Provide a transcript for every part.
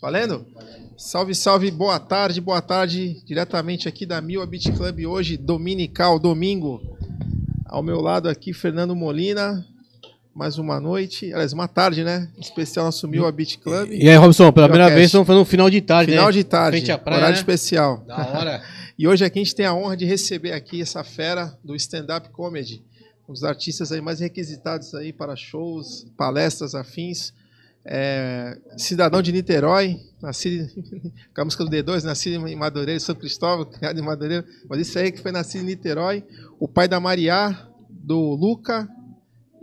Valendo? Salve, salve, boa tarde, boa tarde. Diretamente aqui da Mil Beat Club hoje, dominical, domingo. Ao meu lado aqui, Fernando Molina. Mais uma noite, aliás, uma tarde, né? Especial nosso Mil Beat Club. E aí, Robson, pela primeira vez estamos fazendo um final de tarde, Final né? de tarde, Frente à praia, horário né? especial. Da hora. E hoje aqui a gente tem a honra de receber aqui essa fera do stand-up comedy, um dos artistas aí mais requisitados aí para shows, palestras afins. É, cidadão de Niterói, nascido com a música do D2, nascido em Madureira, São Cristóvão, criado em Madureira, mas isso aí que foi nascido em Niterói, o pai da Maria, do Luca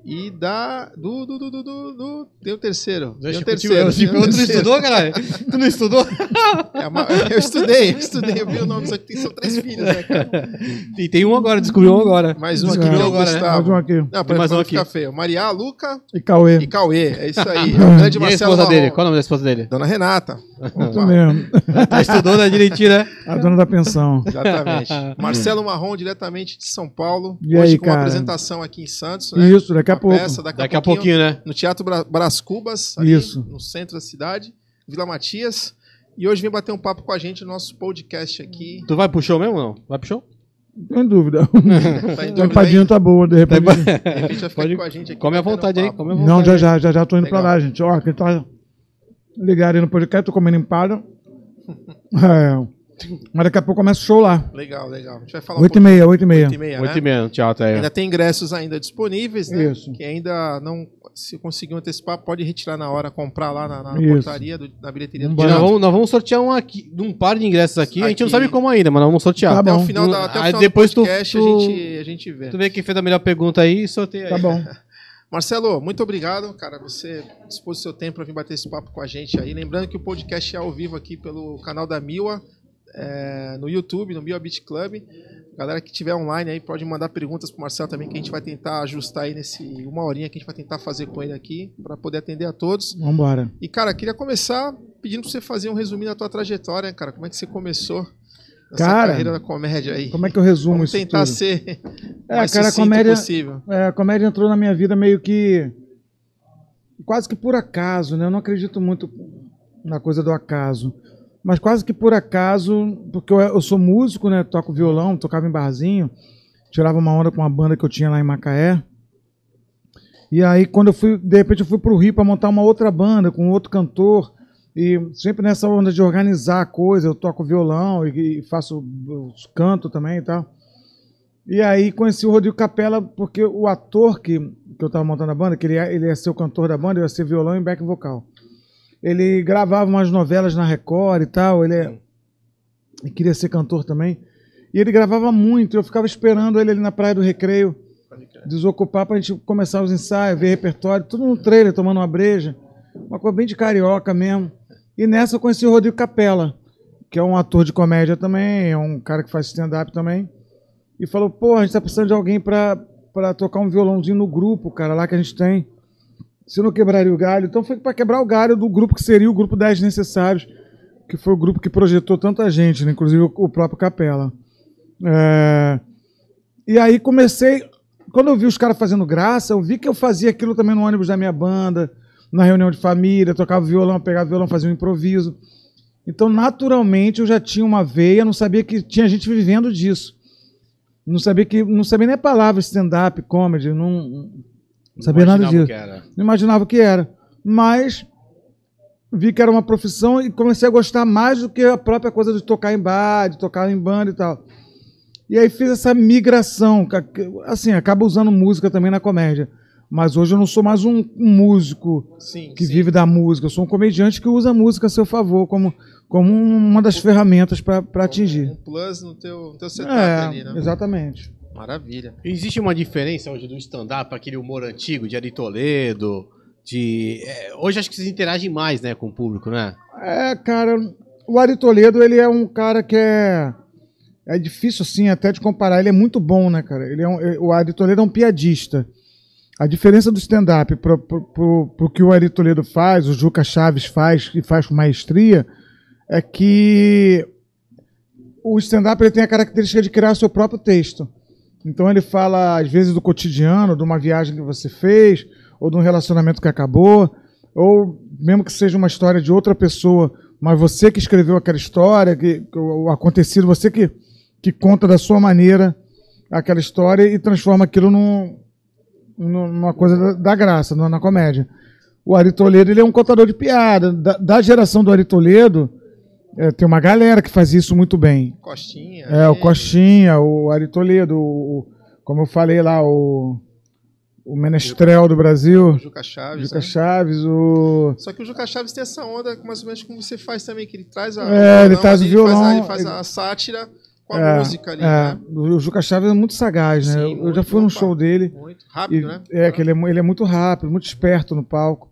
e da do do do do, do, do- tem o terceiro, tem o terceiro, eu tem o Tu não estudou, caralho? Tu não estudou? É uma- eu estudei, eu estudei, eu vi o nome, só que tem, são três filhos, né, cara? E tem um agora, descobriu um agora. Mais um aqui Descobriu que é o né? Gustavo. Mais um aqui. Não, Tem pra mais um aqui. feio. Maria, Luca E Cauê. e Cauê. É isso aí. É o grande E a Marcelo esposa dele? Qual é o nome da esposa dele? Dona Renata. Isso mesmo. Tá estudou né, direitinho, né? A dona da pensão. Exatamente. Marcelo Marrom, diretamente de São Paulo. E Hoje aí, com uma cara? apresentação aqui em Santos. Né? Isso, daqui a pouco. peça, daqui, Daqui a pouquinho, né? No Teatro Bra Brás Cubas, ali Isso. no centro da cidade, Vila Matias. E hoje vem bater um papo com a gente no nosso podcast aqui. Tu vai pro show mesmo ou não? Vai pro show? Não tem dúvida. Tá em A dúvida empadinha aí? tá boa, de repente. De repente vai ficar Pode- aqui com a gente aqui. Come à vontade aí, papo. come à vontade. Não, já já, já já tô indo pra Legal. lá, gente. Ó, quem tá ligado aí no podcast, tô comendo empada. É. Mas daqui a pouco começa o show lá. Legal, legal. A gente vai falar um Oito e meia, oito e meia. Oito e meia, Oito né? e meia no teatro aí. Ainda tem ingressos ainda disponíveis, né? Isso. Que ainda não se conseguiu antecipar, pode retirar na hora, comprar lá na, na portaria, do- na bilheteria do Vambora. Nós teatro. vamos, nós vamos sortear um, aqui, um par de ingressos aqui. A gente não Aqui. sabe como ainda, mas nós vamos sortear. Tá Até o bom. final, da, até o Aí final depois do tu- podcast tu- a, gente, a gente vê. Tu vê quem fez a melhor pergunta aí e sorteia aí. Tá bom. Marcelo, muito obrigado, cara. Você dispôs o seu tempo para vir bater esse papo com a gente aí. Lembrando que o podcast é ao vivo aqui pelo canal da Miwa, é, no YouTube, no Beat Club. Galera que tiver online aí pode mandar perguntas pro Marcelo também, que a gente vai tentar ajustar aí nesse uma horinha que a gente vai tentar fazer com ele aqui, para poder atender a todos. Vambora. E, cara, queria começar pedindo pra você fazer um resuminho da tua trajetória, cara. Como é que você começou nessa Cara, carreira da comédia aí? Como é que eu resumo Vamos isso tentar tudo? ser É, mais cara, a comédia- possível. É, a comédia entrou na minha vida meio que. quase que por acaso, né? Eu não acredito muito na coisa do acaso. Mas quase que por acaso, porque eu, eu sou músico, né? Toco violão, tocava em barzinho, tirava uma onda com uma banda que eu tinha lá em Macaé. E aí, quando eu fui, de repente, eu fui pro Rio para montar uma outra banda com outro cantor. E sempre nessa onda de organizar a coisa, eu toco violão e, e faço canto também e tal. E aí conheci o Rodrigo Capela porque o ator que, que eu estava montando a banda, que ele ia, ele ia ser o cantor da banda, eu ia ser violão e back vocal. Ele gravava umas novelas na Record e tal, ele, é- ele queria ser cantor também. E ele gravava muito, eu ficava esperando ele ali na Praia do Recreio, desocupar pra gente começar os ensaios, ver repertório, tudo no trailer, tomando uma breja. Uma coisa bem de carioca mesmo. E nessa eu conheci o Rodrigo Capela, que é um ator de comédia também, é um cara que faz stand-up também e falou: pô, a gente tá precisando de alguém pra tocar um violãozinho no grupo, cara, lá que a gente tem. Se não quebraria o galho. Então foi pra quebrar o galho do grupo que seria o grupo 10 Necessários, que foi o grupo que projetou tanta gente, né? inclusive o, o próprio Capela. É, E aí comecei. Quando eu vi os caras fazendo graça, eu vi que eu fazia aquilo também no ônibus da minha banda, na reunião de família, tocava violão, pegava violão, fazia um improviso. Então, naturalmente, eu já tinha uma veia, não sabia que tinha gente vivendo disso. Não sabia que não sabia nem a palavra stand-up, comedy, não, não sabia nada disso. Não imaginava o que era. Mas vi que era uma profissão e comecei a gostar mais do que a própria coisa de tocar em bar, de tocar em banda e tal. E aí fiz essa migração. Assim, acaba usando música também na comédia. Mas hoje eu não sou mais um, músico Sim, que sim. vive da música. Eu sou um comediante que usa a música a seu favor como, como uma das ferramentas para atingir. Um plus no teu, no teu setup ali, É, né? exatamente. Maravilha. Existe uma diferença hoje do stand-up para aquele humor antigo de Ari Toledo? De, é, hoje acho que vocês interagem mais né, com o público, né? É, cara, o Ari Toledo, ele é um cara que é. É difícil, assim, até de comparar. Ele é muito bom, né, cara? Ele é um- o Ari Toledo é um piadista. A diferença do stand-up pro, pro que o Ari Toledo faz, o Juca Chaves faz, e faz com maestria, é que o stand-up ele tem a característica de criar seu próprio texto. Então ele fala, às vezes, do cotidiano, de uma viagem que você fez, ou de um relacionamento que acabou. ou mesmo que seja uma história de outra pessoa, mas você que escreveu aquela história, que, o acontecido, você que, que conta da sua maneira aquela história e transforma aquilo num, numa coisa da, da graça, na, na comédia. O Ari Toledo ele é um contador de piada. Da, da geração do Ari Toledo, é, tem uma galera que faz isso muito bem. Costinha. É, o Costinha, o Ari Toledo, o, como eu falei lá, o, o Menestrel do Brasil, O Juca Chaves. Juca né? Chaves, o. Só que o Juca Chaves tem essa onda, mais ou menos como você faz também, que ele traz a. É, ele traz o violão, Faz a, ele faz ele- a sátira com a É, música ali, é, né? o Juca Chaves é muito sagaz, né? Sim, eu muito, já fui num opa. show dele. Muito E, rápido, né? é, que ele é, ele é muito rápido, muito esperto no palco.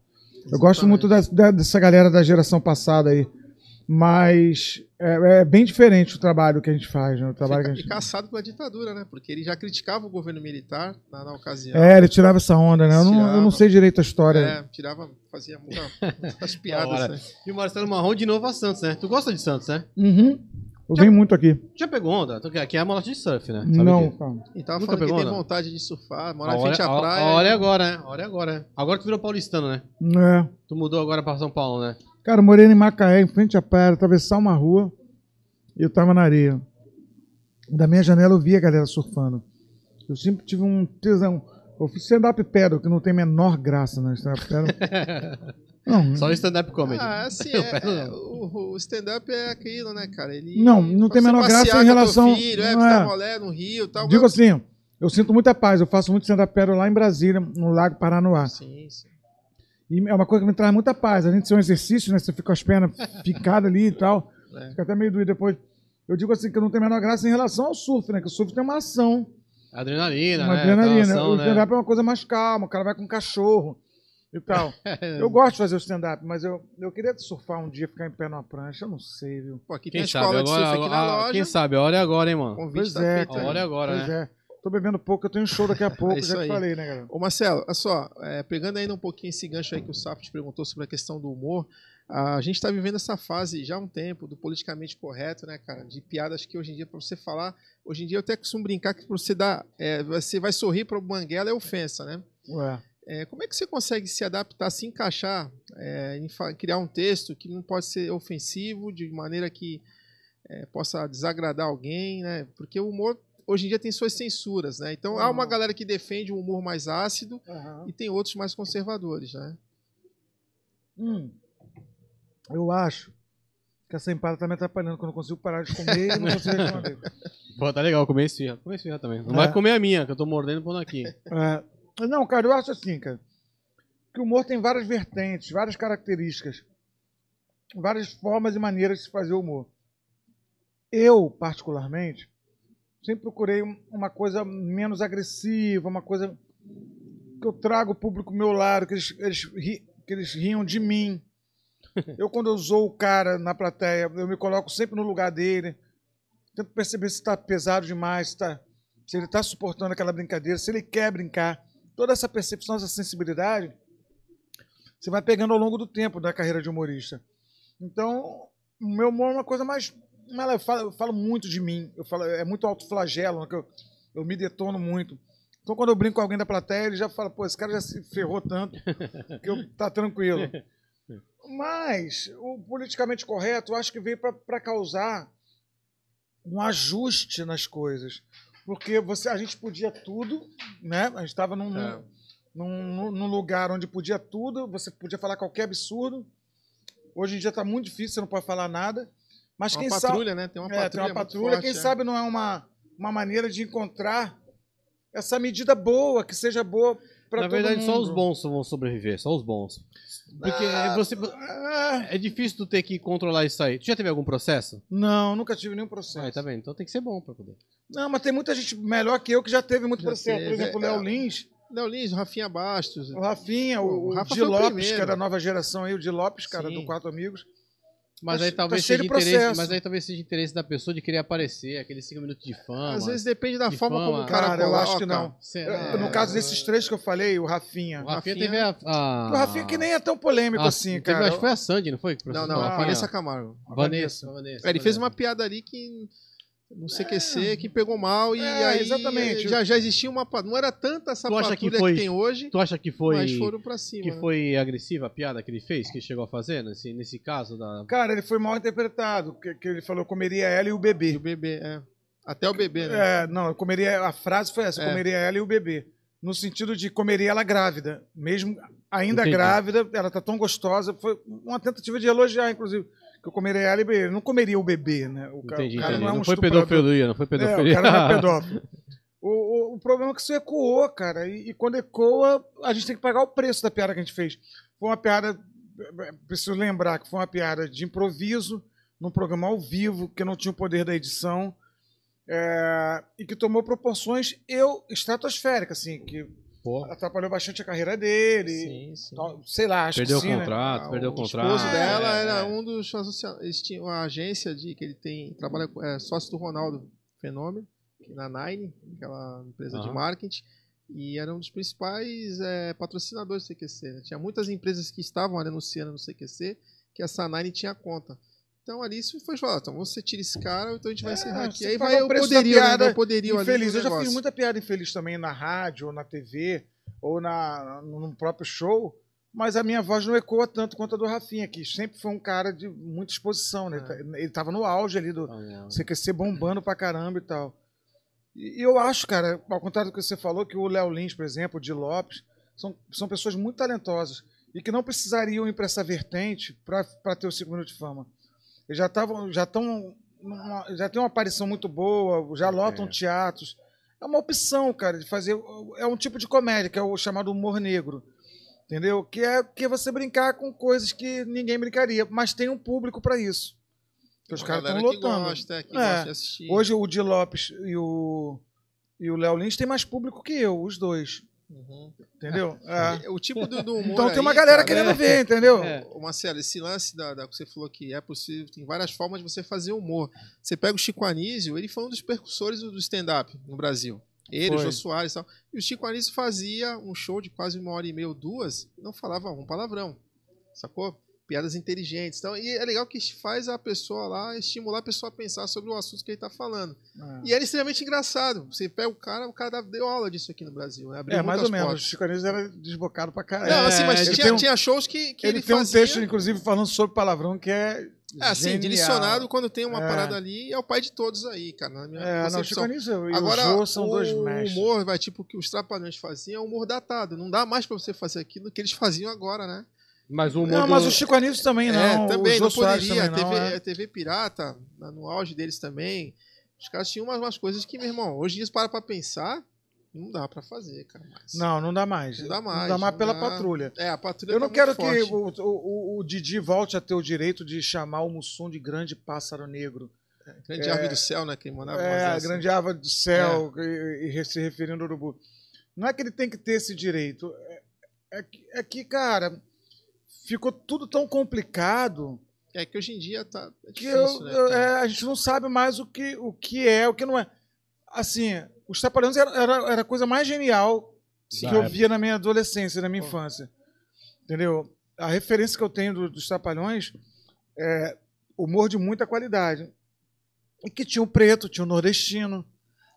Eu gosto muito da- da- dessa galera da geração passada aí. Mas é, é bem diferente o trabalho que a gente faz, né? O trabalho que a Fica- gente... E caçado pela ditadura, né? Porque ele já criticava o governo militar na, na ocasião. É, ele tirava essa onda, né? Eu não, eu não sei direito a história. É, tirava, fazia muita, muitas piadas, né? E o Marcelo Marrom de novo a Santos, né? Tu gosta de Santos, né? Uhum. Eu venho muito aqui. Já pegou onda? Aqui é a mola de surf, né? Sabe Não, que- cara. E tava Nunca falando que tem vontade de surfar, mora A em frente à praia. a hora é agora, né? A hora é agora, né? Agora tu virou paulistano, né? É. Tu mudou agora pra São Paulo, né? Cara, eu morei em Macaé, em frente à praia, atravessar uma rua e eu tava na areia. Da minha janela eu via a galera surfando. Eu sempre tive um tesão. Eu fiz stand-up pedal, que não tem a menor graça, né? Stand-up pedal. Não, Só o stand-up comedy. Ah, Eu é, é, o, o stand-up é aquilo, né, cara? Ele, Não, não tem menor graça em relação- Filho, é, é. rolé no Rio e tal. digo mas- assim, eu sinto muita paz. Eu faço muito stand-up pedal lá em Brasília, no Lago Paranoá. Sim, sim. E é uma coisa que me traz muita paz. A gente ser um exercício, né? Você fica com as pernas ficadas ali e tal. É. Fica até meio doido depois. Eu digo assim que não tem a menor graça em relação ao surf, né? Que o surf tem uma ação. Adrenalina, uma né? adrenalina. Ação, o né? stand-up é uma coisa mais calma, o cara vai com um cachorro e tal. eu gosto de fazer o stand-up, mas eu, eu queria surfar um dia, ficar em pé numa prancha, eu não sei, viu? Pô, aqui Quem tem sabe escola de agora, surf aqui na agora- loja. quem sabe, a hora é agora, hein, mano? Convite Pois tá é, feito A aí. hora é agora, Pois né? é. Tô bebendo pouco, eu tenho um show daqui a pouco, É já te aí. falei, né, galera? Ô Marcelo, olha só, é, pegando ainda um pouquinho esse gancho aí que o Sapo te perguntou sobre a questão do humor, a gente está vivendo essa fase já há um tempo do politicamente correto, né, cara? De piadas que hoje em dia, para você falar, hoje em dia eu até costumo brincar que você dar, é, você vai sorrir para o Banguela é ofensa, né? Ué. É, como é que você consegue se adaptar, se encaixar, é, em criar um texto que não pode ser ofensivo, de maneira que é, possa desagradar alguém, né? Porque o humor hoje em dia tem suas censuras, né? Então há uma Uhum. galera que defende um humor mais ácido e tem outros mais conservadores, né? Hum. Eu acho que essa empada tá me atrapalhando, que eu não consigo parar de comer e não consigo responder. Pô, tá legal, comer esfirra. Comer esfirra também. Não É. vai comer a minha, que eu tô mordendo pondo aqui. É, não, cara, eu acho assim, cara, que o humor tem várias vertentes, várias características, várias formas e maneiras de se fazer humor. Eu, particularmente, sempre procurei um- uma coisa menos agressiva, uma coisa que eu trago o público meu lado, que eles, eles, ri- que eles riam de mim. Eu, quando eu zoo o cara na plateia, eu me coloco sempre no lugar dele, tento perceber se está pesado demais, se, tá, se ele está suportando aquela brincadeira, se ele quer brincar. Toda essa percepção, essa sensibilidade, você vai pegando ao longo do tempo da carreira de humorista. Então, o meu humor é uma coisa mais. Mais- Eu falo, eu falo muito de mim, eu falo, é muito autoflagelo, né, que eu, eu me detono muito. Então, quando eu brinco com alguém da plateia, ele já fala, pô, esse cara já se ferrou tanto que eu, tá tranquilo. Mas o politicamente correto, eu acho que veio para causar um ajuste nas coisas. Porque você, a gente podia tudo, né? A gente estava num, É. num, num lugar onde podia tudo, você podia falar qualquer absurdo. Hoje em dia está muito difícil, você não pode falar nada. Mas uma quem patrulha, né? Tem uma sabe. É, patrulha. tem uma patrulha, forte, quem né? sabe não é uma, uma maneira de encontrar essa medida boa, que seja boa para Na todo verdade, só mundo. os bons vão sobreviver, só os bons. Porque Ah, você. ah, É difícil tu ter que controlar isso aí. Tu já teve algum processo? Não, nunca tive nenhum processo. Ah, tá vendo? Então tem que ser bom pra poder. Não, mas tem muita gente melhor que eu que já teve muito Já processo. Por teve, exemplo, o é. Léo Lins, Léo Lins, o Rafinha Bastos. o Rafinha, o, o o Rafa Di foi o Lopes, que é da nova geração aí, o Di Lopes, cara, Sim. do Quatro Amigos. Mas Tá- aí talvez tá seja de interesse. processo. Mas aí talvez seja interesse da pessoa de querer aparecer, aqueles 5 minutos de fama. Às vezes depende da de forma fama. como o cara, Cara, eu coloca. acho que não. Será? No caso desses três que eu falei, o Rafinha. O Rafinha, Rafinha- teve a. a... O Rafinha que nem é tão polêmico a- assim, teve- cara. Acho que foi a Sandy, não foi? que Não, não, a? Vanessa Camargo. Vanessa. Vanessa. É, ele fez uma piada ali que no CQC que pegou mal e É, aí exatamente. já, já existia uma. Não era tanta essa que patrulha que, foi- tem hoje, Tu acha que foi, mas foram pra cima. que né? foi agressiva a piada que ele fez, que ele chegou a fazer nesse, nesse caso da. Cara, ele foi mal interpretado, que, que ele falou comeria ela e o E bebê. o bebê, é. Até o bebê, né? É, não, eu comeria, a frase foi essa, É. comeria ela e o bebê. No sentido de comeria ela grávida. Mesmo ainda Entendi. grávida, ela tá tão gostosa. Foi uma tentativa de elogiar, inclusive. Que eu comeria ela e bebê. Não comeria o bebê, né? O ca- Entendi, o cara entendi. não é Não, um foi estuprador. pedofilia, não foi É, pedofilia. o cara não é pedófilo. O, o, o problema é que isso ecoou, cara. E, e quando ecoa, a gente tem que pagar o preço da piada que a gente fez. Foi uma piada. Preciso lembrar que foi uma piada de improviso, num programa ao vivo, que não tinha o poder da edição. é, e que tomou proporções eu estratosféricas, assim, que Pô, atrapalhou bastante a carreira dele. Sim, sim. tal, sei lá, acho perdeu o que sim, né? contrato, Ah, perdeu o o contrato. esposo dela É, era é. um dos. Eles tinham uma agência de que ele tem. Trabalha com- é sócio do Ronaldo Fenômeno, que na Nine, aquela empresa de Aham. marketing. E era um dos principais é, patrocinadores do CQC. né? Tinha muitas empresas que estavam anunciando no CQC que essa Nine tinha conta. Então ali isso foi falado, então você tira esse cara, então a gente vai É, encerrar aqui. Aí paga vai o poderio, né? piada o poderio infeliz. Eu já fiz muita piada infeliz também na rádio, ou na TV, ou na, no próprio show, mas a minha voz não ecoa tanto quanto a do Rafinha, que sempre foi um cara de muita exposição, né? É. Ele tava no auge ali do Ah, não. CQC bombando pra caramba e tal. E eu acho, cara, ao contrário do que você falou, que o Léo Lins, por exemplo, o Di Lopes, são, são pessoas muito talentosas e que não precisariam ir para essa vertente para ter o minutos de fama. Já estavam, já estão, já tem uma aparição muito boa, já lotam É. teatros. É uma opção, cara, de fazer. É um tipo de comédia, que é o chamado humor negro. Entendeu? Que é, que é você brincar com coisas que ninguém brincaria, mas tem um público para isso. Que os caras estão galera que lotando. Gosta, que É. gosta de assistir. Hoje o Di Lopes e o, e o Léo Lins têm mais público que eu, os dois. Uhum. Entendeu? É. O tipo do, do humor Então tem aí, uma galera cara, querendo ver, entendeu? É. Ô, Marcelo, esse lance da, da que você falou que é possível, tem várias formas de você fazer humor. Você pega o Chico Anísio, ele foi um dos percussores do stand-up no Brasil. Ele, o Foi. Jô Soares e tal. E o Chico Anísio fazia um show de quase uma hora e meia duas, não falava um palavrão. Sacou? Piadas inteligentes. Então, e é legal que faz a pessoa lá, estimular a pessoa a pensar sobre o assunto que ele tá falando. É. E era extremamente engraçado. Você pega o cara, o cara deu aula disso aqui no Brasil. Né? Abriu É, mais ou menos. O. Chico Anísio era desbocado pra caralho. Não, assim, mas ele tinha, um- tinha shows que, que ele, ele, tem um fazia... texto, inclusive, falando sobre palavrão que é. É, assim, genial. direcionado quando tem uma É. parada ali, é o pai de todos aí, cara. Na minha É, não, o Chico. Anísio e Agora, o Jô são dois o mestres. humor, vai, tipo, que os trapalhões faziam, é um humor datado. Não dá mais pra você fazer aquilo que eles faziam agora, né? Mas o humor Não, mas o Chico Anísio também não. é, também, não poderia. também não, TV, é. TV Pirata, no auge deles também, os caras tinham umas, umas coisas que, meu irmão, hoje em dia, para pra pensar, não dá pra fazer, cara. mais. Não, não dá mais. Não dá mais, Não dá mais não pela dá. patrulha. É, a patrulha Eu não tá quero muito que o, o, o- Didi volte a ter o direito de chamar o Mussum de grande pássaro negro. Grande é- árvore do céu, né? Que mandava É, a grande árvore do céu, e, e se referindo ao urubu. Não é que ele tem que ter esse direito. É, é que, é que, cara, ficou tudo tão complicado É que hoje em dia tá é que difícil, eu- né? eu- é, a gente não sabe mais o que, o que é, o que não é. Assim, os Trapalhões era, era, era a coisa mais genial Sim. que eu Da via na minha adolescência, na minha Pô. infância. Entendeu? A referência que eu tenho do- dos Trapalhões é humor de muita qualidade. E que tinha o preto, tinha o nordestino.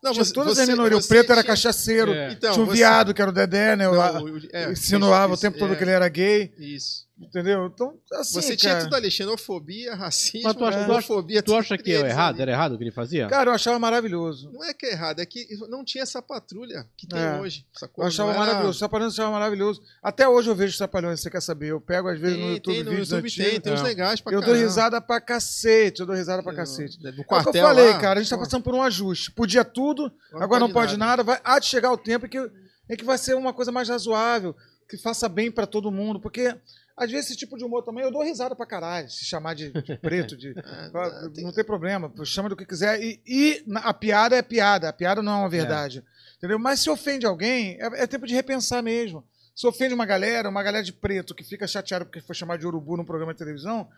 Não, tinha você- todas você- as minorias. O preto era tinha- cachaceiro. É. Então, tinha o você- viado, que era o Dedé, né? Não, O- o- é, insinuava o isso- tempo todo é, que ele era gay. Isso. Entendeu? Então, assim, Você tinha cara, tudo ali, xenofobia, racismo, Mas tu acha- tu acha-. Tu acha que é eles errado? ali. Era errado o que ele fazia? cara, eu achava maravilhoso. Não é que é errado, é que não tinha essa patrulha que tem É. hoje. Sacou? Eu achava Não era- maravilhoso. Os Trapalhões eu achava maravilhoso. Até hoje eu vejo os Trapalhões, você quer saber. Eu pego, às vezes, no Tem, YouTube tem, no vídeos YouTube antigos. tem, tem uns É. legais pra Eu dou caramba. risada pra cacete, eu dou risada pra No- cacete. No É o que quartel eu falei, lá, cara, a gente tá passando por um ajuste. Podia tudo, agora não pode nada. Vai, há de chegar o tempo em que, em que vai ser uma coisa mais razoável, que faça bem pra todo mundo, porque às vezes esse tipo de humor também, eu dou risada pra caralho, se chamar de, de preto, de, É, tem- não tem problema, chama do que quiser. E, e a piada é piada, a piada não é uma verdade. Entendeu? Mas se ofende alguém, é, é tempo de repensar mesmo. Se ofende uma galera, uma galera de preto que fica chateada porque foi chamado de urubu num programa de televisão,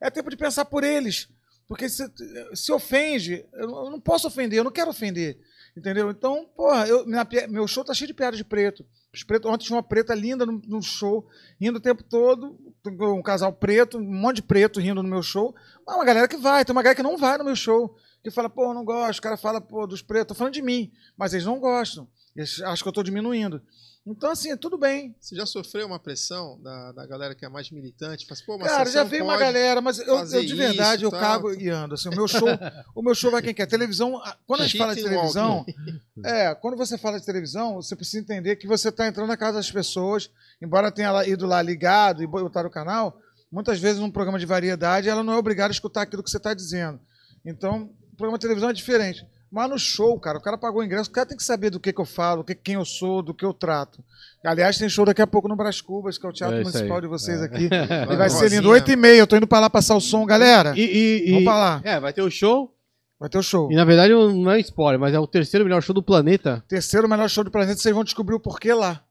é tempo de pensar por eles. Porque se, se ofende, eu não posso ofender, eu não quero ofender. Entendeu? Então, porra, eu- minha meu show tá cheio de piada de preto. Ontem tinha uma preta linda no, no show, rindo o tempo todo. Um casal preto, um monte de preto rindo no meu show. Mas uma galera que vai, tem uma galera que não vai no meu show. que fala, pô, não gosto. O cara fala, pô, dos pretos. Tô falando de mim, mas eles não gostam. Eles acham que eu tô diminuindo. Então, assim, tudo bem. Você já sofreu uma pressão da, da galera que é mais militante? Faz, pô, Cara, já veio uma galera, mas eu, eu de verdade, isso, eu tal. cago e ando. Assim, o meu show, o meu show vai quem quer. Televisão, quando a gente fala de televisão, é, quando você fala de televisão, você precisa entender que você está entrando na casa das pessoas, embora tenha ido lá ligado e botar o canal, muitas vezes num programa de variedade, ela não é obrigada a escutar aquilo que você está dizendo. Então, o programa de televisão é diferente. Mas no show, cara, o cara pagou o ingresso, o cara tem que saber do que, que eu falo, que, quem eu sou, do que eu trato. Aliás, tem show daqui a pouco no Brás Cubas, que é o Teatro É Municipal aí. de vocês É. aqui. E vai ser lindo. 8 e meia, eu tô indo pra lá passar o som, galera. E, e, e- Vamos pra lá. É, vai ter o show. Vai ter o show. E na verdade não é spoiler, mas é o terceiro melhor show do planeta. Terceiro melhor show do planeta, vocês vão descobrir o porquê lá.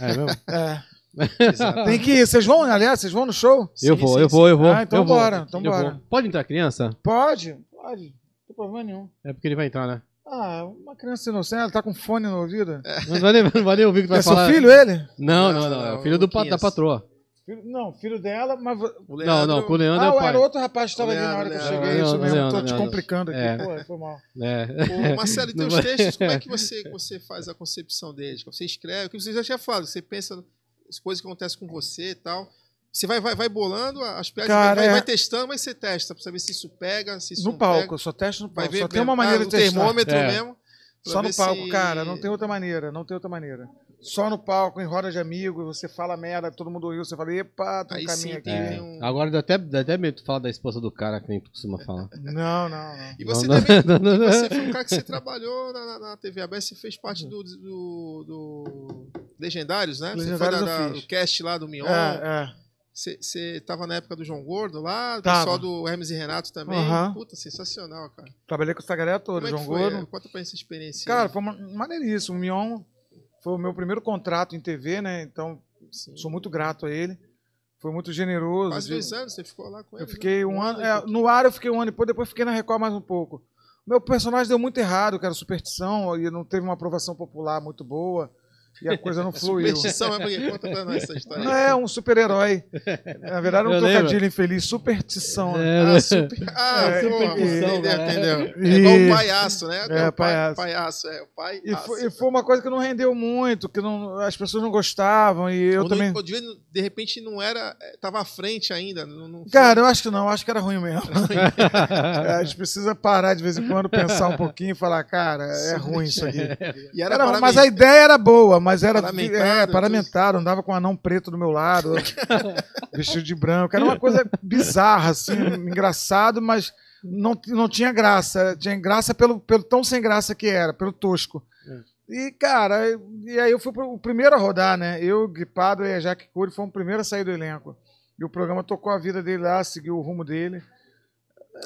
É mesmo? É. Tem que ir. Vocês vão, aliás, vocês vão no show? eu Sim, vou, sim, eu sim. vou, eu vou. Ah, então eu vou. bora, então Eu bora. vou. Pode entrar criança? Pode, pode. Não tem problema nenhum. É porque ele vai entrar, né? Ah, uma criança inocente, ela tá com fone no ouvido. Não vai nem, não vai nem ouvir o que tu vai É seu falar. filho, ele? Não, Não, não, não. É o filho do, pa- da patroa. Filho- não, filho dela, mas. O Não, não, com o Leandro é o Ah, pai. era outro rapaz que estava ali na Leandro, hora que eu Leandro. cheguei. Isso Leandro, mesmo, Leandro, tô te Leandro. complicando aqui. É. Pô, foi mal. É. Ô, Marcelo, e teus vai- textos, como é que você, você faz a concepção deles? Você escreve, o que você já tinha falado, você pensa as coisas que acontecem com você e tal. Você vai, vai, vai bolando as piadas, Cara, vai, é- vai testando, mas você testa pra saber se isso pega, se isso No não palco, pega. eu só testo no Vai palco. ver Só tem uma maneira Ah, de testar. termômetro É. mesmo. Só no palco, se- cara, não tem outra maneira, não tem outra maneira. Só no palco, em roda de amigos, você fala merda, todo mundo riu, você fala, epa, tem um Aí caminho sim, aqui. É. um- Agora dá até, dá até medo de falar da esposa do cara, que nem tu costuma falar. Não, não, não. E você Não, também, não, não, não. você foi um cara que você trabalhou na, na, na TV aberta, você fez parte do, do, do Legendários, né? você Legendários foi da, da, do cast lá do Mion. É, é. Você, tava na época do João Gordo lá, Tava. pessoal do Hermes e Renato também. Aham. Puta, sensacional, cara. Trabalhei com essa galera toda, Como é João? Gordo. É, Conta pra essa experiência. Cara, foi maneiríssimo. O Mion foi o meu primeiro contrato em TV, né? Então, Sim. sou muito grato a ele. Foi muito generoso. Quase de- dois anos você ficou lá com ele. Eu fiquei um ano. e é, no ar eu fiquei um ano e depois, depois fiquei na Record mais um pouco. Meu personagem deu muito errado, que era superstição, e não teve uma aprovação popular muito boa. E a coisa não fluiu. Superstição, mas por quê? Conta pra nós essa história. Não é um super-herói. Na verdade, é um Eu trocadilho lembro. infeliz. Superstição. né? É, Ah, né? super... ah É, superstição, entendeu, entendeu? E- É igual o palhaço, né? É, o pai- palhaço. palhaço, é. O pai. E foi, e foi uma coisa que não rendeu muito, que não, as pessoas não gostavam, e eu Ou também. não, de repente não era. é, Tava à frente ainda. Não, não Cara, eu acho que não, eu acho que era ruim mesmo. É, a gente precisa parar de vez em quando, pensar um pouquinho e falar, cara, é ruim isso aqui. E era Era- mas a ideia era boa, mas era Paramentado, é, paramentado, andava com um anão preto do meu lado, vestido de branco. Era uma coisa bizarra, assim, engraçado, mas não, não tinha graça. Tinha graça pelo, pelo tão sem graça que era, pelo tosco. E, cara, e aí eu fui pro- o primeiro a rodar, né? Eu, Gripado e a Jaque Cury fomos o primeiro a sair do elenco. E o programa tocou a vida dele lá, seguiu o rumo dele.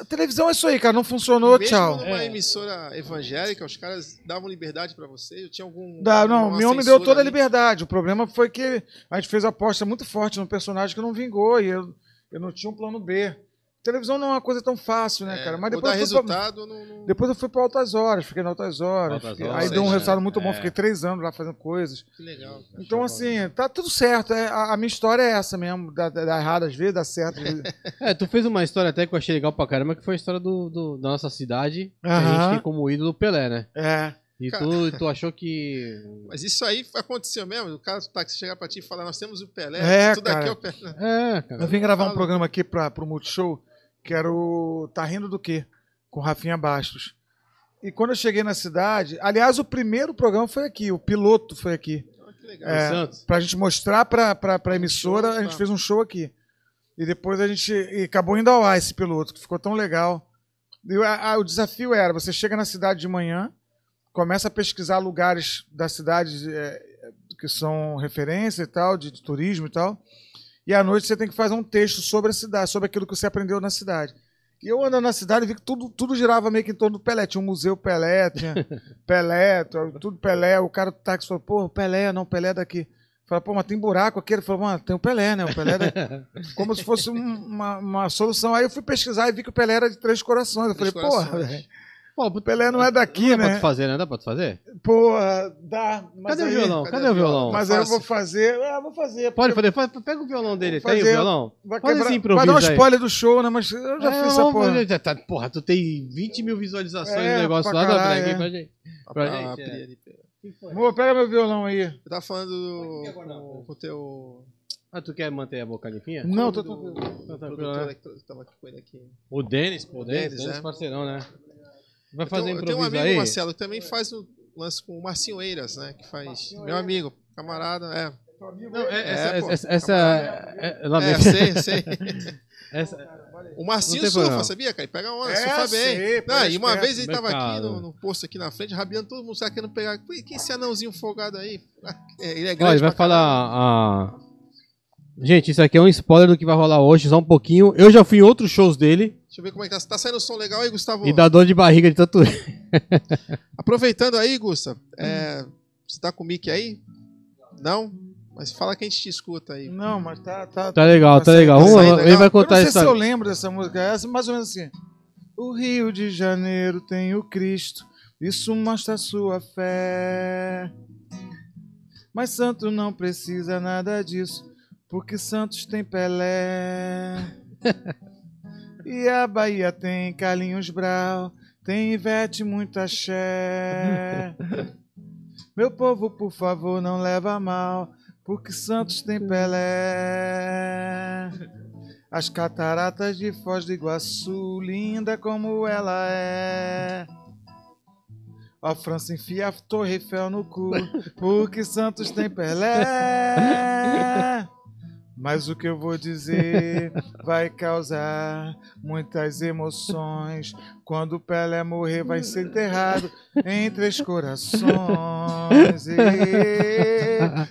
A televisão é isso aí, cara. Não funcionou, Mesmo tchau. numa É. emissora evangélica, os caras davam liberdade pra você? Eu tinha algum. Dá, não, alguma meu homem deu toda a liberdade. O problema foi que a gente fez uma aposta muito forte no personagem que não vingou e eu, eu não tinha um plano B. Televisão não é uma coisa tão fácil, né, É, cara? Mas depois eu fui pra, resultado, não. não- depois eu fui para altas horas, fiquei na altas horas. Altas fiquei- Horas, aí deu um né? resultado muito bom, É. fiquei três anos lá fazendo coisas. Que legal. cara. Então, assim, tá tudo certo. é, a, a minha história é essa mesmo. Dá, dá- dá errado às vezes, dá certo. às vezes. É, tu fez uma história até que eu achei legal pra caramba, que foi a história do, do- da nossa cidade. que A Aham. gente tem como ídolo Pelé, né? É. E Cara. tu, tu achou que. Mas isso aí aconteceu mesmo? O cara do táxi chegar pra ti e falar: Nós temos o Pelé, É, tudo cara. aqui é o Pelé. É, cara. Eu vim gravar um programa aqui para o Multishow, que era o Tá Rindo do Quê? Com Rafinha Bastos. E quando eu cheguei na cidade, aliás, o primeiro programa foi aqui, o piloto foi aqui. Ah, que legal. É. Pra gente mostrar pra, pra, pra emissora, a gente tá. fez um show aqui. E depois a gente e acabou indo ao ar esse piloto, que ficou tão legal. E a- a- o desafio era: você chega na cidade de manhã, começa a pesquisar lugares da cidade é, que são referência e tal, de, de turismo e tal. E à noite você tem que fazer um texto sobre a cidade, sobre aquilo que você aprendeu na cidade. E eu andando na cidade vi que tudo, tudo girava meio que em torno do Pelé. Tinha um museu Pelé, tinha Pelé, tudo Pelé. O cara do táxi falou, pô, Pelé, não, Pelé daqui. Falei, pô, mas tem buraco aqui. Ele falou, mano, tem o Pelé, né? O Pelé daqui. Como se fosse um- uma, uma solução. Aí eu fui pesquisar e vi que o Pelé era de Três Corações. Eu falei, porra, velho. Pô, O Pelé não é daqui, dá pra né? tu fazer, né? Dá pra tu fazer? Porra, dá. Mas Cadê o aí- violão? cadê Cadê o o violão? Mas eu vou fazer. Ah, vou fazer. Pode fazer, fa- pega o violão dele. Tem o fazer- violão? Vai, Faz quebrar, esse vai dar um improviso aí. spoiler do show, né? Mas eu já É, fiz essa porra. fazer, já tá- porra, tu tem 20 mil visualizações É, no negócio pra lá, dá pra caralho, aqui é. pra gente. Pra, Pra pra gente, é. Amor, pega meu violão aí. Eu tava falando do, com, com o teu. Ah, tu quer manter a boca limpinha? Não, o tô do- tranquilo. Tá né? que tava aqui com ele aqui. O Denis, pô, o Denis, Denis, Denis é. parceirão, né? Vai Eu fazer tenho, eu tenho um improviso amigo, aí? Marcelo, que também faz o lance com o Marcinho Eiras, né? Que faz. Meu amigo, camarada, é. Não, é, É, essa, pô, essa, essa, é, É, mesmo- sei, sei. essa- O Marcinho surfa, problema. sabia, cara? Ele pega onda, É, surfa bem. sei, Não, é e uma esperto. vez ele tava aqui no, no posto aqui na frente, rabiando todo mundo, sabe, querendo pegar. Quem é esse anãozinho folgado aí? É, Ele é grande. Ele vai falar. a- Gente, isso aqui é um spoiler do que vai rolar hoje, só um pouquinho. Eu já fui em outros shows dele Deixa eu ver como é que tá. Tá saindo som legal aí, Gustavo? e dá dor de barriga de tanto. Aproveitando aí, Gusta, é, você tá com o mic aí? Não? Mas fala que a gente te escuta aí. Não, mas tá. Tá, Tá legal, tá legal. tá Vamos, saindo ele vai legal? Eu contar não a sei se eu lembro dessa música. É mais ou menos assim. O Rio de Janeiro tem o Cristo, isso mostra sua fé. Mas Santo não precisa nada disso, porque Santos tem Pelé. E a Bahia tem Carlinhos Brau, tem Ivete muito axé. Meu povo, por favor, não leva mal, porque Santos tem Pelé. As cataratas de Foz do Iguaçu, linda como ela é. Ó, França enfia a Torre Eiffel no cu, porque Santos tem Pelé. Mas o que eu vou dizer vai causar muitas emoções. Quando o Pelé morrer, vai ser enterrado em três corações. E...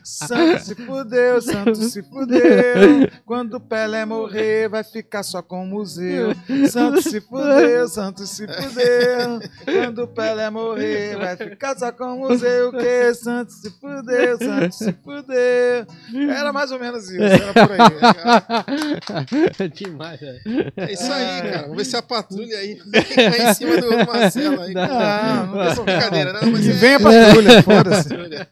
Santo se fudeu, santo se fudeu. Quando o Pelé morrer, vai ficar só com o museu. Santo se fudeu, santo se fudeu. Quando o Pelé morrer, vai ficar só com o museu. Que santo se fudeu, santo se fudeu. Era mais ou menos isso, era por aí. Demais, né? É isso aí, cara. Vamos ver se a patrulha aí vai em cima do Marcelo aí. Não, não é só brincadeira, não, mas é... venha patrulha, foda-se. patrulha.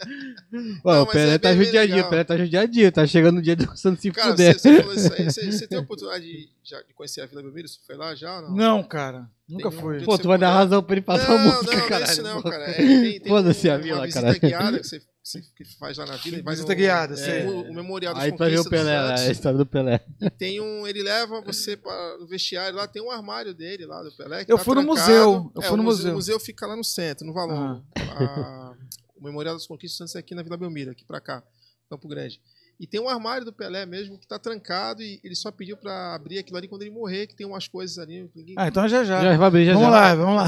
Ué, Não, o Pelé é tá judiadinho, o Pelé tá judiadinho, tá chegando no dia do Santos se Cara, fuder. você, você falou isso aí. Você, você tem a oportunidade de, já, de conhecer a Vila Belmiro? Você foi lá já ou não? Não, cara, nunca Tem um dia Pô, tu vai dar razão pra ele passar não, a música, não, não é caralho. isso não, cara. É, Foda-se a vila, uma visita guiada que você, que você que faz lá na e vai Visita no- guiada, é. O, o Memorial dos Aí vai ver o Pelé, a história do Pelé. E tem um, ele leva você para o vestiário lá, tem um armário dele lá do Pelé. que Eu tá fui no trancado. museu, eu É, fui o no museu. museu. O museu fica lá no centro, no Valongo. A- o Memorial das Conquistas do Santos é aqui na Vila Belmiro, aqui pra cá, Campo Grande. E tem um armário do Pelé mesmo que tá trancado e ele só pediu pra abrir aquilo ali quando ele morrer, que tem umas coisas ali. Ninguém... Ah, então já já. Já vai abrir, já Vamos já. lá, vamos lá.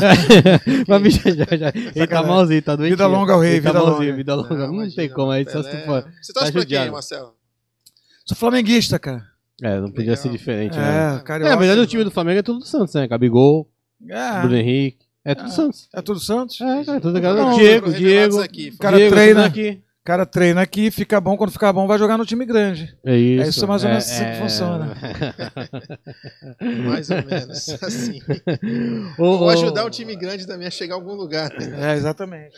Vai abrir já já. já. Ele tá malzinho, tá doente. Vida longa ao rei, tá vida malzinho, longa. vida longa. Não, imagina, tem como, aí só se tu for. Você torce tá pra quem. Marcelo? Sou flamenguista, cara. É, não podia Legal. ser diferente, né? É, carioca. É, na verdade o time do Flamengo é tudo do Santos, né? Gabigol, É, Bruno Henrique. É tudo Ah. Santos. é tudo Santos? É, cara, tudo Não, legal. Diego, Diego. Aqui, Cara, Diego, treina. tudo aqui. O cara treina aqui, fica bom. Quando ficar bom, vai jogar no time grande. É isso. É isso mais ou menos assim que funciona. mais ou menos. Assim. Ou ajudar um time grande também a chegar a algum lugar. né? É, exatamente.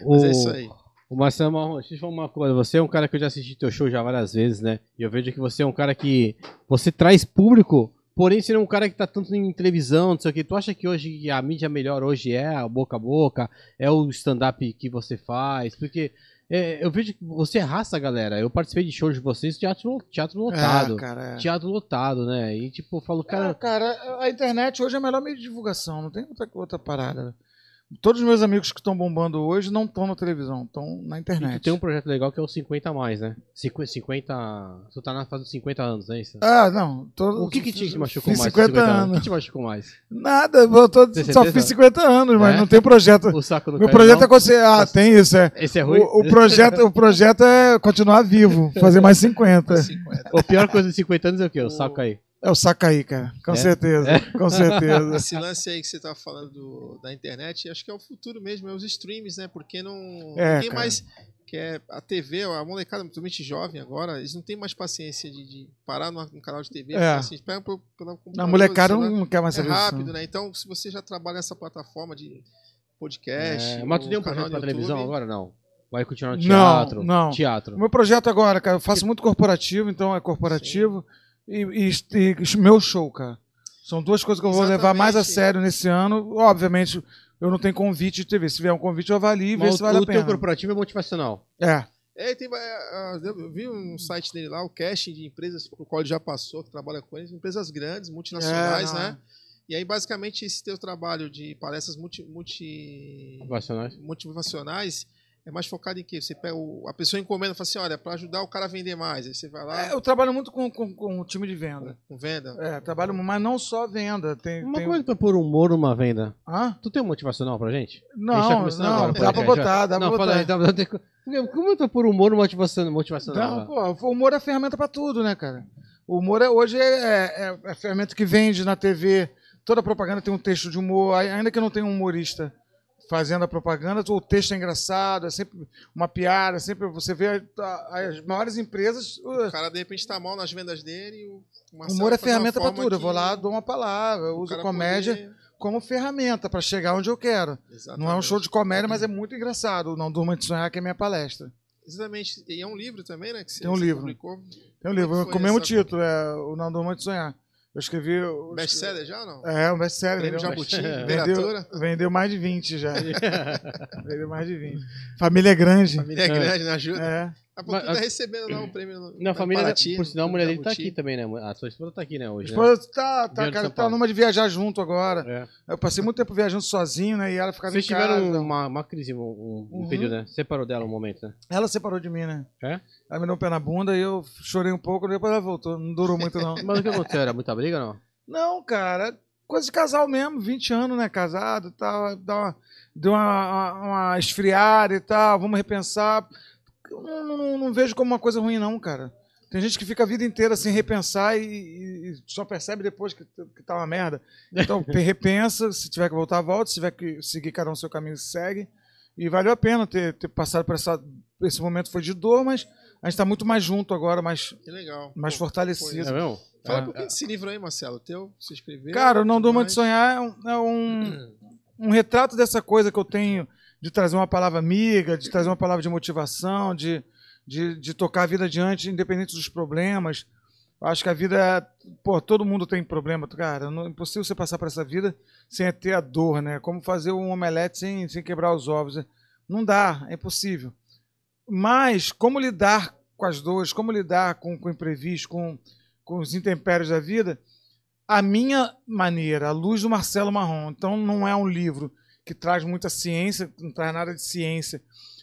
Mas é ô, isso aí. O Marcelo Marrom, deixa eu te falar uma coisa. Você é um cara que eu já assisti teu show já várias vezes, né? E eu vejo que você é um cara que. Você traz público, porém você não é um cara que tá tanto em televisão, não sei o que. Tu acha que hoje a mídia melhor hoje é a boca a boca? É o stand-up que você faz? Porque é, eu vejo que você arrasta a galera. Eu participei de shows de vocês, teatro, teatro lotado. É, cara. é. Teatro lotado, né? E tipo, eu falo, Cara, cara. cara, a internet hoje é o melhor meio de divulgação, não tem outra, outra parada. Todos os meus amigos que estão bombando hoje não estão na televisão, estão na E internet. tu tem um projeto legal que é o 50 a mais, né? 50. 50 tu tá na fase dos 50 anos, não é isso? Ah, não. Tô, O que que te machucou mais? 50 O que anos. te machucou mais? Nada, eu tô- só fiz 50 anos, mas É? não tem projeto. O saco do Meu projeto não? é acontecer. Ah, tem isso, é. Esse é ruim? O, o projeto, o projeto é continuar vivo, fazer mais 50. 50. A pior coisa de 50 anos é o quê? O saco aí. É o Sacaí, cara. Com É? certeza. Com certeza. Esse lance aí que você tá falando do- da internet, acho que é o futuro mesmo, é os streams, né? Porque não. É, ninguém cara. mais. que é a TV, a molecada, principalmente jovem agora, eles não têm mais paciência de, de parar num, num canal de TV. É. Assim, pega pelo, pelo computador, molecada celular, não quer mais É saber disso, rápido, não. né? Então, se você já trabalha nessa plataforma de podcast. É, mas tu tem um canal projeto pra no televisão agora? Não. Vai continuar no Não, teatro? não. Teatro. O meu projeto agora, cara, eu faço muito corporativo, então é corporativo e, e- e meu show, cara. São duas coisas que eu vou levar mais a sério nesse ano. Obviamente, eu não tenho convite de TV. Se vier um convite, eu avalio e ver se o, vale a o teu pena. corporativo é motivacional. É. É, tem, é, é, eu vi um site dele lá, o casting de empresas pro qual ele já passou, que trabalha com eles, empresas grandes, multinacionais, É, né? E aí, basicamente, esse teu trabalho de palestras multi, multi, Motivacionais. motivacionais é mais focado em quê? Você pega o- a pessoa encomenda e fala assim, olha, para ajudar o cara a vender mais. Aí você vai lá É, eu trabalho muito com, com, com o time de venda. com venda. É, trabalho, mas não só venda. Tem, Mas tem... como é que tu vai pôr humor numa venda? Hã? Tu tem um motivacional pra gente? A gente tá Não, não, agora dá pra botar, dá não, pra fala botar. aí, dá pra- tem- Como é que tu vai pôr humor motivacional? motivacional Não, pô, o humor é ferramenta pra tudo, né, cara? O humor é, hoje é, é, é a ferramenta que vende na TV. Toda propaganda tem um texto de humor, ai- ainda que não tenha um humorista fazendo a propaganda, o texto é engraçado, é sempre uma piada, sempre você vê as maiores empresas. O cara, de repente, tá mal nas vendas dele o humor é ferramenta pra forma tudo. Eu vou lá, dou uma palavra, eu uso comédia poder- como ferramenta pra chegar onde eu quero. Não é um Exatamente. show de comédia, mas é muito engraçado. o Não Durma de Sonhar, que é minha palestra. Exatamente. E é um livro também, né? Que você, Tem um livro. publicou. Tem um é livro, que com o mesmo essa- título, é O Não Durma de Sonhar. Eu escrevi. eu Best-seller já ou não? É, um best-seller. Vendeu- Jabuti, vendeu, literatura. vendeu mais de 20 já. vendeu mais de 20. Família é grande. Família é É. grande, né? Ajuda. É. A Mas- tá recebendo lá um prêmio no, lá em família, Paraty, por sinal, a mulher dele tá aqui também, né? A tua esposa tá aqui, né, A hoje, né? esposa tá, Vieram tá, de cara, tá numa de viajar junto agora. É. Eu passei muito tempo viajando sozinho, né? E ela ficava Vocês em casa. tiveram uma, uma crise, um, um Uhum. período, né? Separou dela um momento, né? Ela separou de mim, né? É? Ela me deu um pé na bunda e eu chorei um pouco, depois ela voltou. Não durou muito, não. Mas o que aconteceu? Era muita briga, não? Não, cara, coisa de casal mesmo, 20 anos, né, casado e tal, dá uma, deu uma, uma, uma esfriada e tal, vamos repensar. Eu não, não- não vejo como uma coisa ruim, não, cara. Tem gente que fica a vida inteira sem repensar e, e- e só percebe depois que, que tá uma merda. Então, repensa, se tiver que voltar, volta, se tiver que seguir cada um seu caminho, segue. E valeu a pena ter, ter passado por essa, esse momento, foi de dor, mas a gente tá muito mais junto agora, mais, Que legal. mais Pô, fortalecido. É mesmo? Fala É. um pouquinho desse livro aí, Marcelo. Teu, você escreveu? Cara, o Não Durma de. Sonhar é um, é um, um retrato dessa coisa que eu tenho de trazer uma palavra amiga, de trazer uma palavra de motivação, de, de, de tocar a vida adiante, independente dos problemas. Acho que a vida é. Pô, todo mundo tem problema, cara. Não é impossível você passar por essa vida sem ter a dor, né? Como fazer um omelete sem, sem quebrar os ovos. né? Não dá, é impossível. Mas como lidar com as dores, como lidar com, com o imprevisto, com, com os intempéries da vida, a minha maneira, a luz do Marcelo Marrom. Então não é um livro que traz muita ciência, não traz nada de ciência,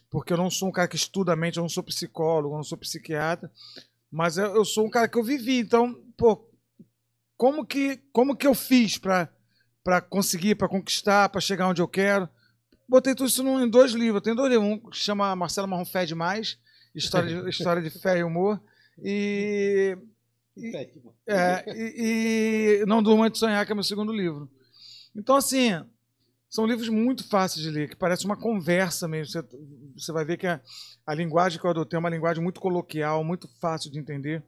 porque eu não sou um cara que estuda a mente, eu não sou psicólogo, eu não sou psiquiatra, mas eu, eu sou um cara que eu vivi. Então, pô, como que, como que eu fiz para para conseguir, para conquistar, para chegar onde eu quero? Botei tudo isso em dois livros. Tem dois livros, um que chama Marcelo Marrom Fé Demais, história de, história de fé e humor, e é, e, e Não Durma de Sonhar, que é meu segundo livro. Então, assim, são livros muito fáceis de ler, que parece uma conversa mesmo. Você, você vai ver que a, a linguagem que eu adotei é uma linguagem muito coloquial, muito fácil de entender.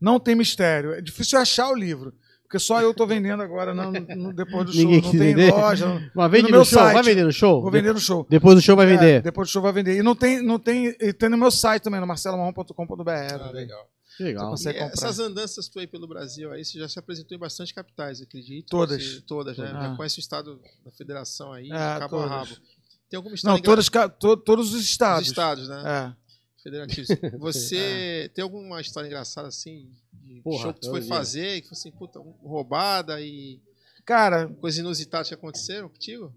Não tem mistério. É difícil achar o livro, porque só eu estou vendendo agora no- no- depois do show. Ninguém Não tem vender? loja. Não, Mas vende no no, meu show? Vai site. vender no show? vou vender no show. Depois do show vai É, vender. depois do show vai vender. E não tem, não tem, e tem no meu site também, no marcelomarrom.com.br. Ah, legal. Legal. Você E consegue comprar. essas andanças tu aí pelo Brasil aí, você já se apresentou em bastante capitais, acredito. Todas. Você- todas, né? Ah. Já conhece o estado da federação aí, É, cabo a todas. rabo. Tem alguma história Não, todas, to- todos os dos estados. estados, né? É. Federativos. Você tem alguma história engraçada assim, de Porra, show que tu foi fazer, que foi assim, puta, roubada e Cara, coisas inusitadas que aconteceram contigo?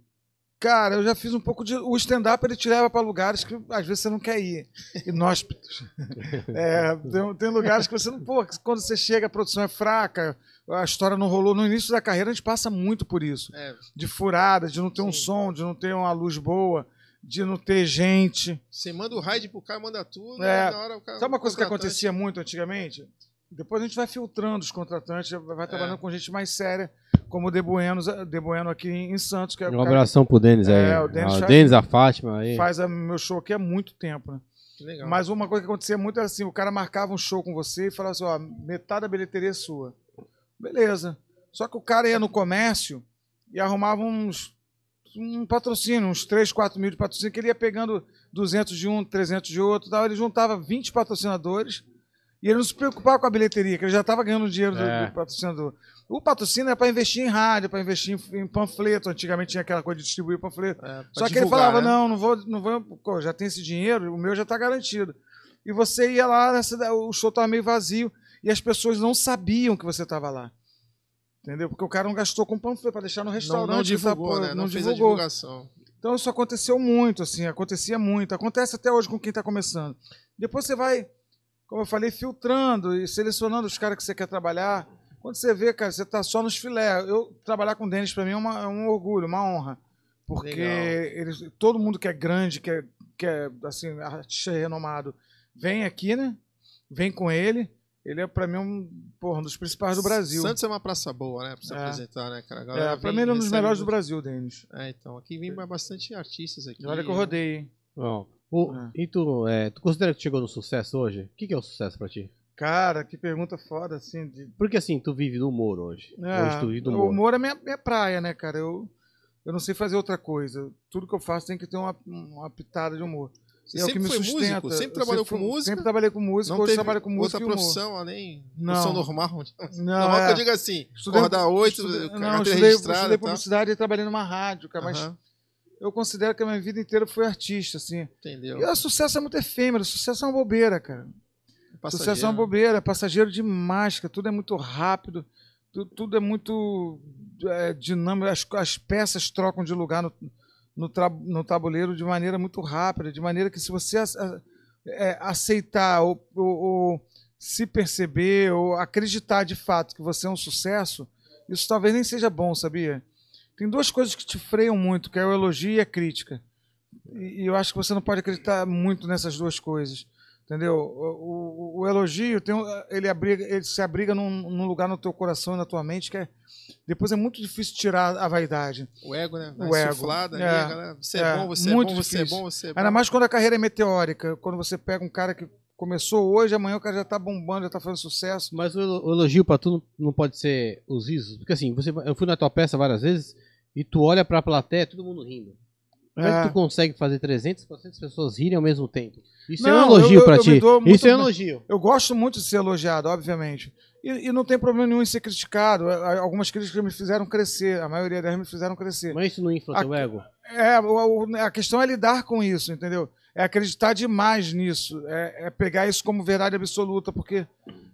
Cara, eu já fiz um pouco de. O stand-up ele te leva para lugares que às vezes você não quer ir. Inóspitos. É, tem, tem lugares que você não. Pô, quando você chega, a produção é fraca, a história não rolou. No início da carreira a gente passa muito por isso. É, De furada, de não ter um Sim. som, de não ter uma luz boa, de não ter gente. você manda o raid pro cara, manda tudo, É. na hora o cara. Sabe uma coisa que acontecia muito antigamente? Depois a gente vai filtrando os contratantes, vai É. trabalhando com gente mais séria, como o De Bueno, De Bueno aqui em Santos, que é cara abração pro Denis aí. É, o Denis Ah, Denis, a Fátima aí. faz a- meu show aqui há muito tempo, né? Que legal. Mas uma coisa que acontecia muito era assim, o cara marcava um show com você e falava assim, ó, metade da bilheteria é sua. Beleza. Só que o cara ia no comércio e arrumava uns um patrocínio, uns 3, 4 mil de patrocínio, que ele ia pegando 200 de um, 300 de outro, tal. ele juntava 20 patrocinadores e ele não se preocupava com a bilheteria, que ele já estava ganhando dinheiro do- É. do, patrocinador. O patrocínio é para investir em rádio, para investir em, em panfleto. Antigamente tinha aquela coisa de distribuir panfleto. É, Só que ele falava, né? não, não vou, não vou, pô, já tem esse dinheiro, o meu já está garantido. E você ia lá, nessa- o show estava meio vazio e as pessoas não sabiam que você estava lá. Entendeu? Porque o cara não gastou com panfleto para deixar no Não, restaurante. não tá, divulgou, pô, né? Não, fez a divulgou. divulgação. Então isso aconteceu muito, assim, acontecia muito. Acontece até hoje com quem está começando. Depois você vai, como eu falei, filtrando e selecionando os caras que você quer trabalhar. Quando você vê, cara, você está só nos filé. Eu trabalhar com o Denis para mim é, uma- é um orgulho, uma honra. Porque eles, todo mundo que é grande, que é, que é assim, artista renomado, vem aqui, né? Vem com ele. Ele é, para mim, um, porra, um dos principais do Brasil. Santos é uma praça boa, né? Pra se É. apresentar, né, cara? É, para vem, mim, ele é um dos melhores do. Brasil, Denis. É, então. Aqui vem bastante artistas aqui. Olha que eu rodei, hein? Bom, o- É. E tu, é, tu considera que tu chegou no sucesso hoje? O que, que é o sucesso pra ti? Cara, que pergunta foda, assim, de, Porque assim, tu vive do humor hoje. hoje tu vive do o humor. humor é minha, minha praia, né, cara? Eu, eu não sei fazer outra coisa. Tudo que eu faço tem que ter uma, uma pitada de humor. Você E é o que sempre me foi sustenta. músico? Sempre trabalhou fui- com música? Sempre trabalhei com música, Não hoje teve trabalho com música outra e humor. profissão além Não. profissão normal? Não, normal é. que eu digo assim, Estudei- acordar oito, carteira não, estudei, registrada estudei publicidade e trabalhei numa rádio, cara, mas Aham, eu considero que a minha vida inteira foi artista, assim. entendeu? E o sucesso é muito efêmero, o sucesso é uma bobeira, cara. Passageiro. Sucesso é uma bobeira, é passageiro demais, cara. Tudo é muito rápido, tu- tudo, é muito é, dinâmico, as, as peças trocam de lugar no, no, tra- no tabuleiro de maneira muito rápida, de maneira que se você a- é, aceitar ou, ou- ou se perceber ou acreditar de fato que você é um sucesso, isso talvez nem seja bom, sabia? Tem duas coisas que te freiam muito, que é o elogio e a crítica. E eu acho que você não pode acreditar muito nessas duas coisas. Entendeu? O, o- o elogio tem, ele, abriga, ele se abriga num, num lugar no teu coração e na tua mente que é, depois é muito difícil tirar a vaidade. O ego, né? O ego. Insuflada ali, É. a galera, você é, É, bom, você muito é bom, você é difícil. bom, você é bom. Ainda mais quando a carreira é meteórica. Quando você pega um cara que começou hoje, amanhã o cara já tá bombando, já tá fazendo sucesso. Mas o elo- o elogio pra tu não, não pode ser os risos. Porque assim, você, eu fui na tua peça várias vezes e tu olha pra plateia, todo mundo rindo. Como é que É. tu consegue fazer 300, 400 pessoas rirem ao mesmo tempo? Isso é Não, um elogio me ti. Isso é um elogio. Eu gosto muito de ser elogiado, obviamente. E, e não tem problema nenhum em ser criticado. A- Algumas críticas me fizeram crescer, a maioria delas me fizeram crescer. Mas isso não infla teu A- ego. É, o- a questão é lidar com isso, entendeu? É acreditar demais nisso. É, é pegar isso como verdade absoluta. Porque,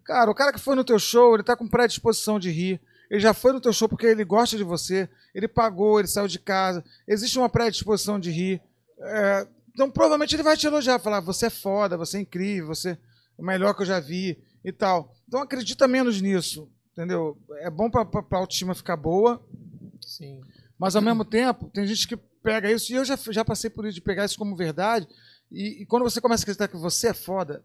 cara, o cara que foi no teu show, ele tá com predisposição de rir. Ele já foi no teu show porque ele gosta de você. Ele pagou, ele saiu de casa. Existe uma predisposição de rir. É, então, provavelmente ele vai te elogiar, falar: você é foda, você é incrível, você é o melhor que eu já vi e tal. Então, acredita menos nisso, entendeu? É bom pra, pra autoestima ficar boa, Sim. mas ao mesmo tempo, tem gente que pega isso, e eu já, já passei por isso, de pegar isso como verdade, e, e quando você começa a acreditar que você é foda,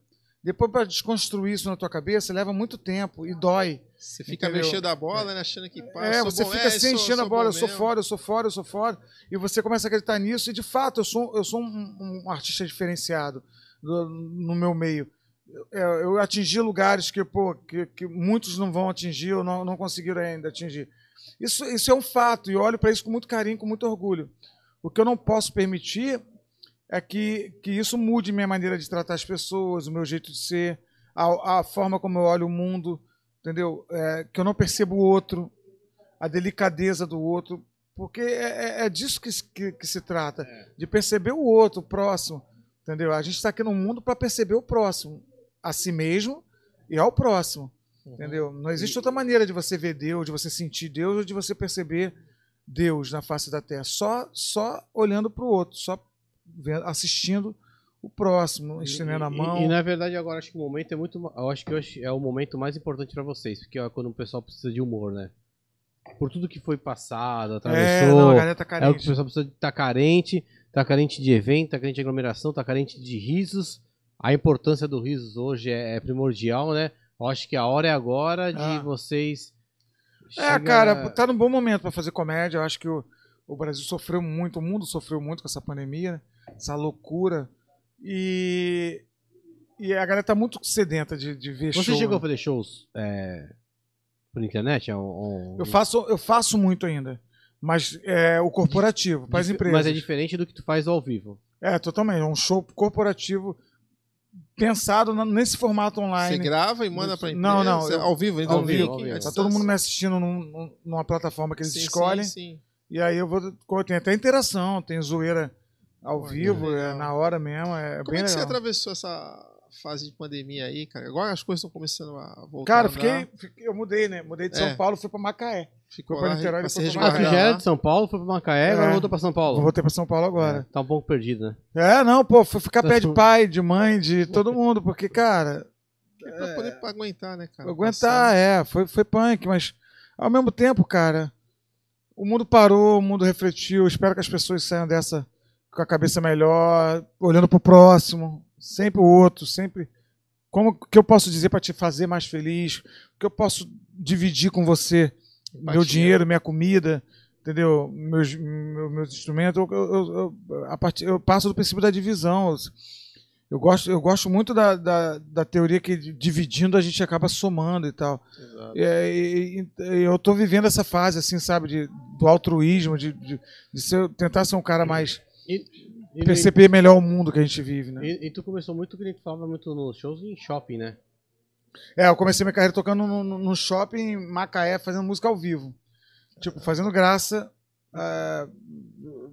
depois para desconstruir isso na tua cabeça, leva muito tempo e dói. Você fica Entendeu? mexendo a bola, né? Achando que pá, é, você bom, fica é, sou- enchendo a bola, eu sou mesmo. foda, eu sou foda, eu sou foda, e você começa a acreditar nisso, e de fato, eu sou, eu sou um, um artista diferenciado do- no meu meio. Eu, eu atingi lugares que, pô, que, que muitos não vão atingir ou não, não conseguiram ainda atingir. Isso, isso é um fato, e olho para isso com muito carinho, com muito orgulho. O que eu não posso permitir é que, que isso mude minha maneira de tratar as pessoas, o meu jeito de ser, a, a forma como eu olho o mundo, entendeu? É, que eu não percebo o outro, a delicadeza do outro, porque é, é- é disso que, se- que, que se trata, de perceber o outro, o próximo, entendeu? A gente está aqui no mundo para perceber o próximo, a si mesmo e ao próximo, Uhum. entendeu? Não existe outra maneira de você ver Deus, de você sentir Deus ou de você perceber Deus na face da terra, só só olhando para o outro, só assistindo o próximo, estendendo a mão. E, e, na verdade agora acho que o momento é muito, eu acho que hoje é o momento mais importante pra vocês, porque é quando o pessoal precisa de humor, né? Por tudo que foi passado, é, atravessou, não, a galera tá é o que o pessoal precisa de tá carente, tá carente de evento, tá carente de aglomeração, tá carente de risos. A importância do risos hoje é, é primordial, né? Eu acho que a hora é agora de Ah. vocês É, cara, tá num bom momento pra fazer comédia. Eu acho que o, o Brasil sofreu muito, o mundo sofreu muito com essa pandemia, né? Essa loucura. E, e a galera tá muito sedenta de, de ver Você show. chegou a né? fazer shows é, por internet? É um- um- Eu faço, eu faço muito ainda. Mas é o corporativo, para as empresas. Mas é diferente do que tu faz ao vivo. É, totalmente. É um show corporativo pensado nesse formato Você online. grava e manda pra empresa? Não, não, Você- eu- ao vivo, então ao vivo, link, ao vivo. à Tá distância. todo mundo me assistindo num- numa plataforma que eles Sim, escolhem. Sim, sim. E aí eu vou. Tem até interação, tem zoeira ao Pô, vivo, é na hora mesmo. É Como bem é que você legal. atravessou essa fase de pandemia aí, cara? Agora as coisas estão começando a voltar. Cara, fiquei, fiquei- Eu mudei, né? Mudei de São É. Paulo, fui pra Macaé. Ficou foi pra Niterói, se depois pra Ah, resguardar já era lá. de São Paulo, foi pra Macaé, agora É. voltou pra São Paulo. Voltei pra São Paulo agora. É, tá um pouco perdido, né? É, não, pô, fui ficar pé de pai, de mãe, de todo mundo, porque, cara, É pra poder pra aguentar, né, cara? aguentar, é, foi, foi punk, mas ao mesmo tempo, cara, o mundo parou, o mundo refletiu. Espero que as pessoas saiam dessa com a cabeça melhor, olhando pro próximo, sempre o outro, sempre. Como que eu posso dizer pra te fazer mais feliz? O que eu posso dividir com você? Meu dinheiro, minha comida, entendeu? Meus, meu- meus instrumentos. Eu, eu, eu- a partir, eu passo do princípio da divisão. Eu, gosto, eu gosto muito da, da, da teoria que dividindo a gente acaba somando e tal. Exato. E, e- e eu tô vivendo essa fase, assim, sabe, de, do altruísmo, de, de, de ser- tentar ser um cara mais. E, e, perceber melhor o mundo que a gente vive, né? e- e tu começou muito, que nem tu falava muito nos shows em shopping, né? É, eu comecei minha carreira tocando no, no- no shopping em Macaé, fazendo música ao vivo. Tipo, fazendo graça. ah,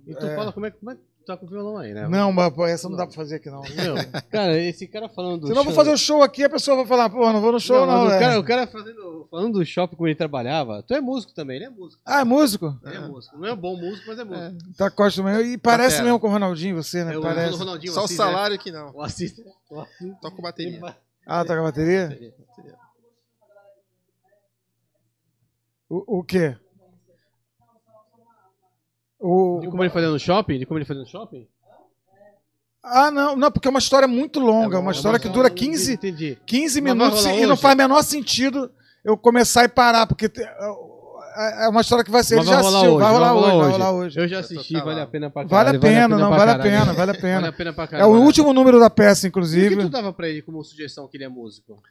E tu É. fala como é, como é tá com o violão aí, né? Não, mas pô, essa não dá pra fazer aqui, não. Meu, cara, esse cara falando do Senão eu vou fazer o show aqui, a pessoa vai falar, pô, não vou no show, não. é. o, cara, o cara fazendo, falando do shopping como ele trabalhava, tu é músico também, ele é músico. Ah, é músico? Ele é músico. Não é bom músico, mas é músico. É, Tá acostumado. E parece Batera. mesmo com o Ronaldinho, você, né? É o parece. Ronaldinho, Só o Assis, né? salário que não. O Assis, o Assis. Toco bateria. Ah, tá com a bateria? O, o quê? O, De como ele fazia no shopping? De como ele fazia no shopping? Ah, não, não, porque é uma história muito longa, É uma história que dura 15, Entendi. 15 Mas vai minutos e não faz o menor sentido eu começar e parar, porque te- é é uma história que vai ser. Mas Ele já assistiu, vai rolar hoje, vai rolar hoje. Eu já assisti, tô vale a pena pra Vale caralho. a pena, não, vale a pena, vale a Vale pena. a pena pra É caralho. o último número da peça, E o que inclusive. tu dava pra ele como sugestão que ele é músico?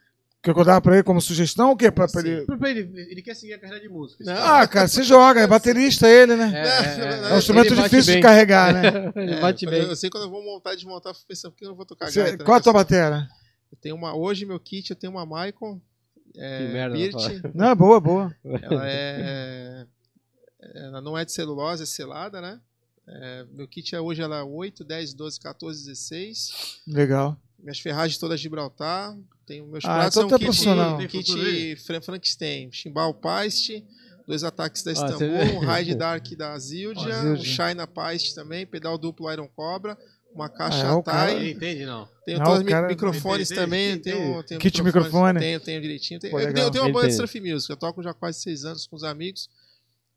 Que eu dava pra ele como sugestão, o quê? Pra, pra Sim. ele... Ele, ele quer seguir a carreira de músico. Não. Ah, cara, você joga, é baterista ele, né? É, É um instrumento difícil de carregar, né? Ele É, bate eu- bem. Eu sei quando eu vou montar e desmontar, eu fico pensando, por que eu não vou tocar Você- gaita? né? qual a tua batera? Eu tenho uma, hoje, meu kit, eu tenho uma Maicon. É, Que merda, Birt, Rafael. Não, é boa, boa. ela é, ela não é de celulose, é selada, né? É, meu kit é hoje ela é 8, 10, 12, 14, 16. Legal. Minhas ferragens todas de Gibraltar. Tenho meus Ah, pratos então é um kit, kit Frankenstein, chimbal Paist, dois ataques da Ah, vê? um Raid Dark da Zildjian, Ah, um. China Paist também, pedal duplo Iron Cobra, uma Ah, caixa é cara- Tai. Ele entende, não? Tenho Não, todos os cara- microfones Entende, também. entende. Tenho, tenho Kit microfone? Tenho, tenho direitinho. Tenho, Pô, eu, tenho, eu tenho uma banda de surf music. Eu toco já há quase seis anos com os amigos.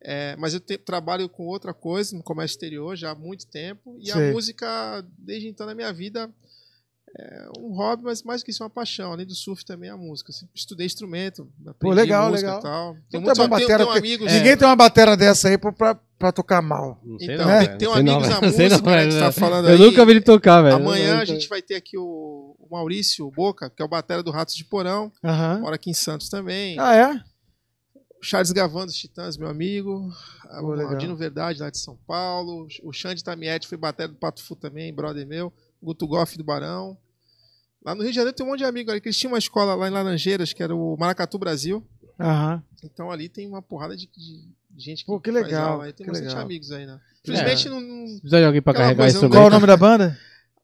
É, mas eu te- trabalho com outra coisa no comércio exterior já há muito tempo. E Sei. a música, desde então, na minha vida, é um hobby, mas mais que isso, é uma paixão. Além do surf, também é a música. Assim, estudei instrumento, aprendi legal, música legal. e tal. Tá muitos tenho, batera, amigos. Ninguém tem uma batera dessa aí pra, pra, tocar mal. Não sei Então, não, tem, velho. tem um não, amigos na música, não, né, que tá velho. falando Eu aí. nunca vi ele tocar, velho. Amanhã a gente vai ter aqui o, o Maurício Boca, que é o batera do Ratos de Porão. Aham. Mora aqui em Santos também. Ah, é? Charles Gavan dos Titãs, meu amigo. Pô, o. Aldino Verdade, lá de São Paulo. O Xande Tamietti foi batera do Pato Fu também, brother meu. Guto Goff do Barão. Lá no Rio de Janeiro tem um monte de amigo ali, que eles tinham uma escola lá em Laranjeiras, que era o Maracatu Brasil. Aham. Então ali tem uma porrada de, de gente que, Pô, que faz legal, aula. aí. Tem que bastante legal. amigos aí, né? Infelizmente não, não- Precisa de alguém pra Aquela carregar coisa, isso não- Qual é o nome da banda?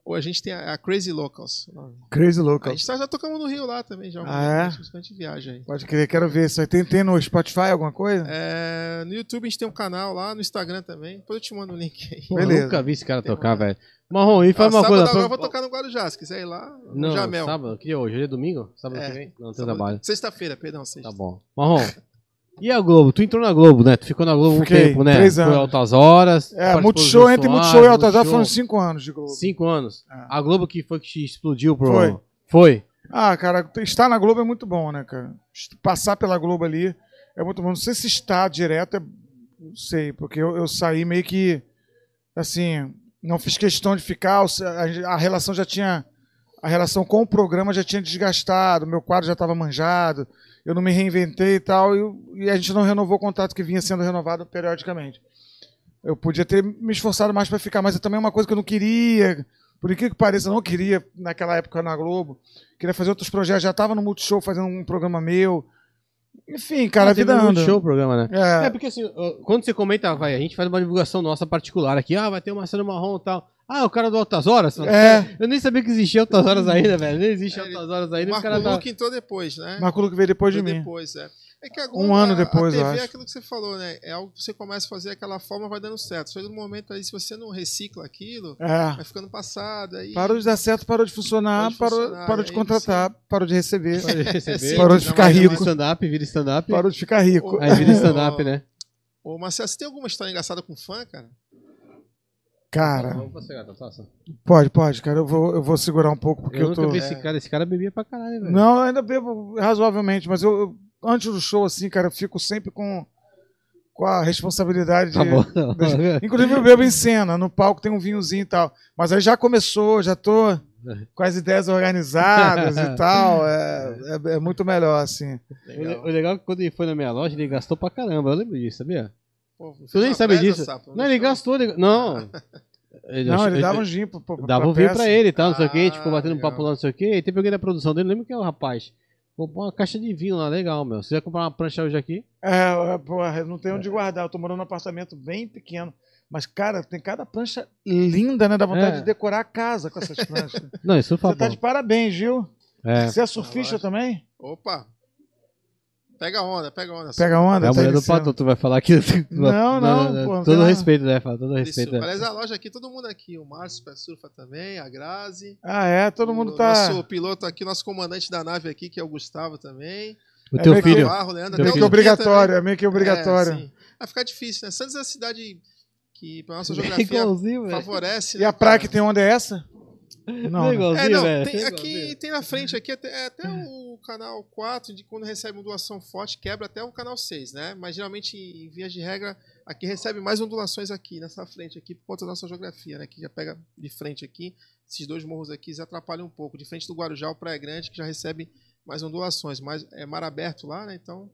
Ou a gente tem a, a Crazy Locals. Crazy A Local. gente tá- já tocamos no Rio lá também, já. Ah, é? A gente viaja aí. Pode crer, quero ver isso aí. Tem, tem no Spotify alguma coisa? É, no YouTube a gente tem um canal lá, no Instagram também. Depois eu te mando o link aí. Pô, Beleza. Nunca vi esse cara tocar, velho. Marrom, e faz Ah, uma sábado coisa. agora eu vou tocar no Guarujá, se quiser ir lá, no Não, Jamel. sábado, que hoje? Hoje é domingo? Sábado É. que vem? Não, tem Sábado- trabalho. Sexta-feira, perdão, sexta. Tá bom. Marrom, e a Globo? Tu entrou na Globo, né? Tu ficou na Globo Fiquei, um tempo, né? três Foi anos. altas horas. É, Multishow, entre Multishow e Altazar Multishow. foram cinco anos de Globo. Cinco anos. É. A Globo que foi que te explodiu pro. Foi. Foi? Ah, cara, estar na Globo é muito bom, né, cara? Passar pela Globo ali. é muito bom. Não sei se está direto, é, não sei, porque eu, eu saí meio que, assim, não fiz questão de ficar, a relação já tinha, a relação com o programa já tinha desgastado, meu quadro já estava manjado, eu não me reinventei e tal, e, e a gente não renovou o contrato que vinha sendo renovado periodicamente. Eu podia ter me esforçado mais para ficar, mas é também uma coisa que eu não queria. Por incrível que pareça, eu não queria naquela época na Globo. Queria fazer outros projetos, já estava no Multishow fazendo um programa meu. Enfim, cara, a vida anda. show o programa, né? É. É, porque assim, quando você comenta, vai, a gente faz uma divulgação nossa particular aqui, ah, vai ter uma cena marrom e tal. Ah, o cara do Altas Horas? É. Eu nem sabia que existia Altas Horas ainda, velho. Nem existe É, Altas Horas O ainda. O Marco cara tá... Entrou depois, né? Marco Luque veio depois de mim. Depois, é. É que a Um ano depois, a TV é aquilo que você falou, né? É algo que você começa a fazer daquela forma, vai dando certo. Chega um momento aí, se você não recicla aquilo, É. vai ficando passado. Aí... Parou de dar certo, parou de funcionar, Parou de parou, funcionar, parou de aí contratar, parou de receber, Pode receber. sim, parou de não, ficar rico, stand-up, vira stand-up. parou de ficar rico. Ô, Aí vira stand-up, né? Ô, Marcelo, você tem alguma história engraçada com fã, cara? Cara, pode, pode, cara, eu vou, eu vou segurar um pouco porque Eu eu, tô. vi esse cara. Esse cara bebia pra caralho, velho. Não, eu ainda bebo razoavelmente, mas eu, eu- antes do show, assim, cara, eu fico sempre com, com a responsabilidade de. Tá bom. Inclusive, eu bebo em cena, no palco tem um vinhozinho e tal. Mas aí já começou, já tô com as ideias organizadas e tal. É, é, é muito melhor, assim. O le- O legal é que quando ele foi na minha loja, ele gastou pra caramba. Eu lembro disso, sabia? Pô, Tu nem sabe disso. Sapo, Não, ele show. gastou. Ele... Não. Ele, Não, ele ele- dava um gin pro, pro, Dava um vinho pra ele e tal, não sei o que, Ah, tipo, batendo um legal. papo lá, não sei o que. E teve alguém da produção dele, não lembro quem é o rapaz. Pô, pô, uma caixa de vinho lá, legal, meu. Você vai comprar uma prancha hoje aqui? É, porra, eu não tenho onde guardar. Eu tô morando num apartamento bem pequeno. Mas, cara, tem cada prancha linda, né? Dá vontade É. de decorar a casa com essas pranchas. Não, isso foi Você tá de parabéns, Gil. É. Você é surfista também? Opa! Pega onda, pega onda. Pega onda? É a tá mulher do. Pato, tu vai falar aqui. Não, não, pô, não Todo nada. respeito, né? Fala, todo respeito. surfa. né? Aliás, a loja aqui, todo mundo aqui. O Márcio Pé Surfa também, a Grazi. Ah, é? Todo mundo o tá. Nosso piloto aqui, nosso comandante da nave aqui, que é o Gustavo também. O É teu meio que- filho. Barro, Leandro, Teu até Meio o que obrigatório, é meio que obrigatório. É. Vai ficar difícil, né? Santos é uma cidade que, pra nossa É geografia, favorece. E né, a praia que cara? tem onda é essa? Não. É né? igualzinho, É, não, velho. tem- É aqui tem na frente, aqui até, é até o canal 4, de quando recebe ondulação forte, quebra até o canal 6, né? Mas geralmente, em vias de regra, aqui recebe mais ondulações aqui, nessa frente aqui, por conta da nossa geografia, né? Que já pega de frente aqui, esses dois morros aqui já atrapalham um pouco. De frente do Guarujá, o Praia Grande, que já recebe mais ondulações, mas é mar aberto lá, né? Então,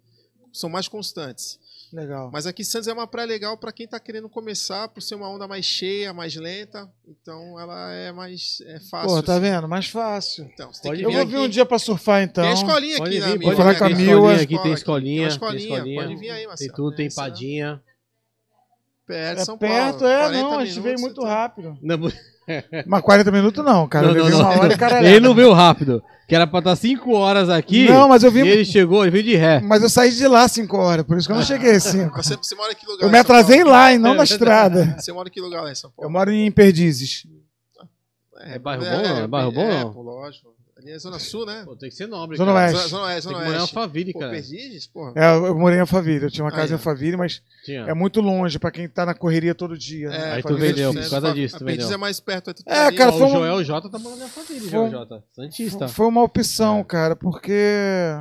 são mais constantes. Legal. Mas aqui Santos é uma praia legal para quem está querendo começar, por ser uma onda mais cheia, mais lenta. Então ela é mais é fácil. Pô, tá assim. vendo? Mais fácil. Então, você tem Pode que Eu vir vou aqui. vir um dia pra surfar, então. Tem a escolinha Pode aqui vir, pode falar com a Tem Mil, escolinha é. aqui, tem escolinha. Tem uma Tem escolinha, escolinha. pode vir aí, Tem Marcelo. tudo, tem padinha. Perto É São perto, Paulo. é, 40 não, a gente veio muito tá- rápido. Não, Mas 40 minutos não, cara. não, eu não, levei não. uma hora e. Ele não veio rápido. Que era pra estar 5 horas aqui. Não, mas eu vim. E ele chegou, ele veio de ré. Mas eu saí de lá 5 horas, por isso que eu não cheguei às 5. Você, você mora em que lugar? Eu me atrasei Paulo? lá e não na estrada. Você mora em que lugar lá em São Eu Paulo? moro em Perdizes. É bairro bom, não? É bairro bom, é, não? pô, lógico. Ali é Zona Sul, né? Pô, tem que ser nobre, Zona cara. Oeste. Zona, Zona Oeste, Tem Zona que morar em Oeste. Alphaville, Pô, cara. Perdizes, porra. É, eu morei em Alphaville, eu tinha uma casa Aí, em. Alphaville, mas Tinha. é muito longe pra quem tá na correria todo dia. né? É, Aí tu é vendeu, por causa disso, tu vendeu. é mais perto. É, É, cara, foi o um- Joel J tá morando em Alphaville, Foi um- Joel J. Santista. Foi uma opção, É. cara, porque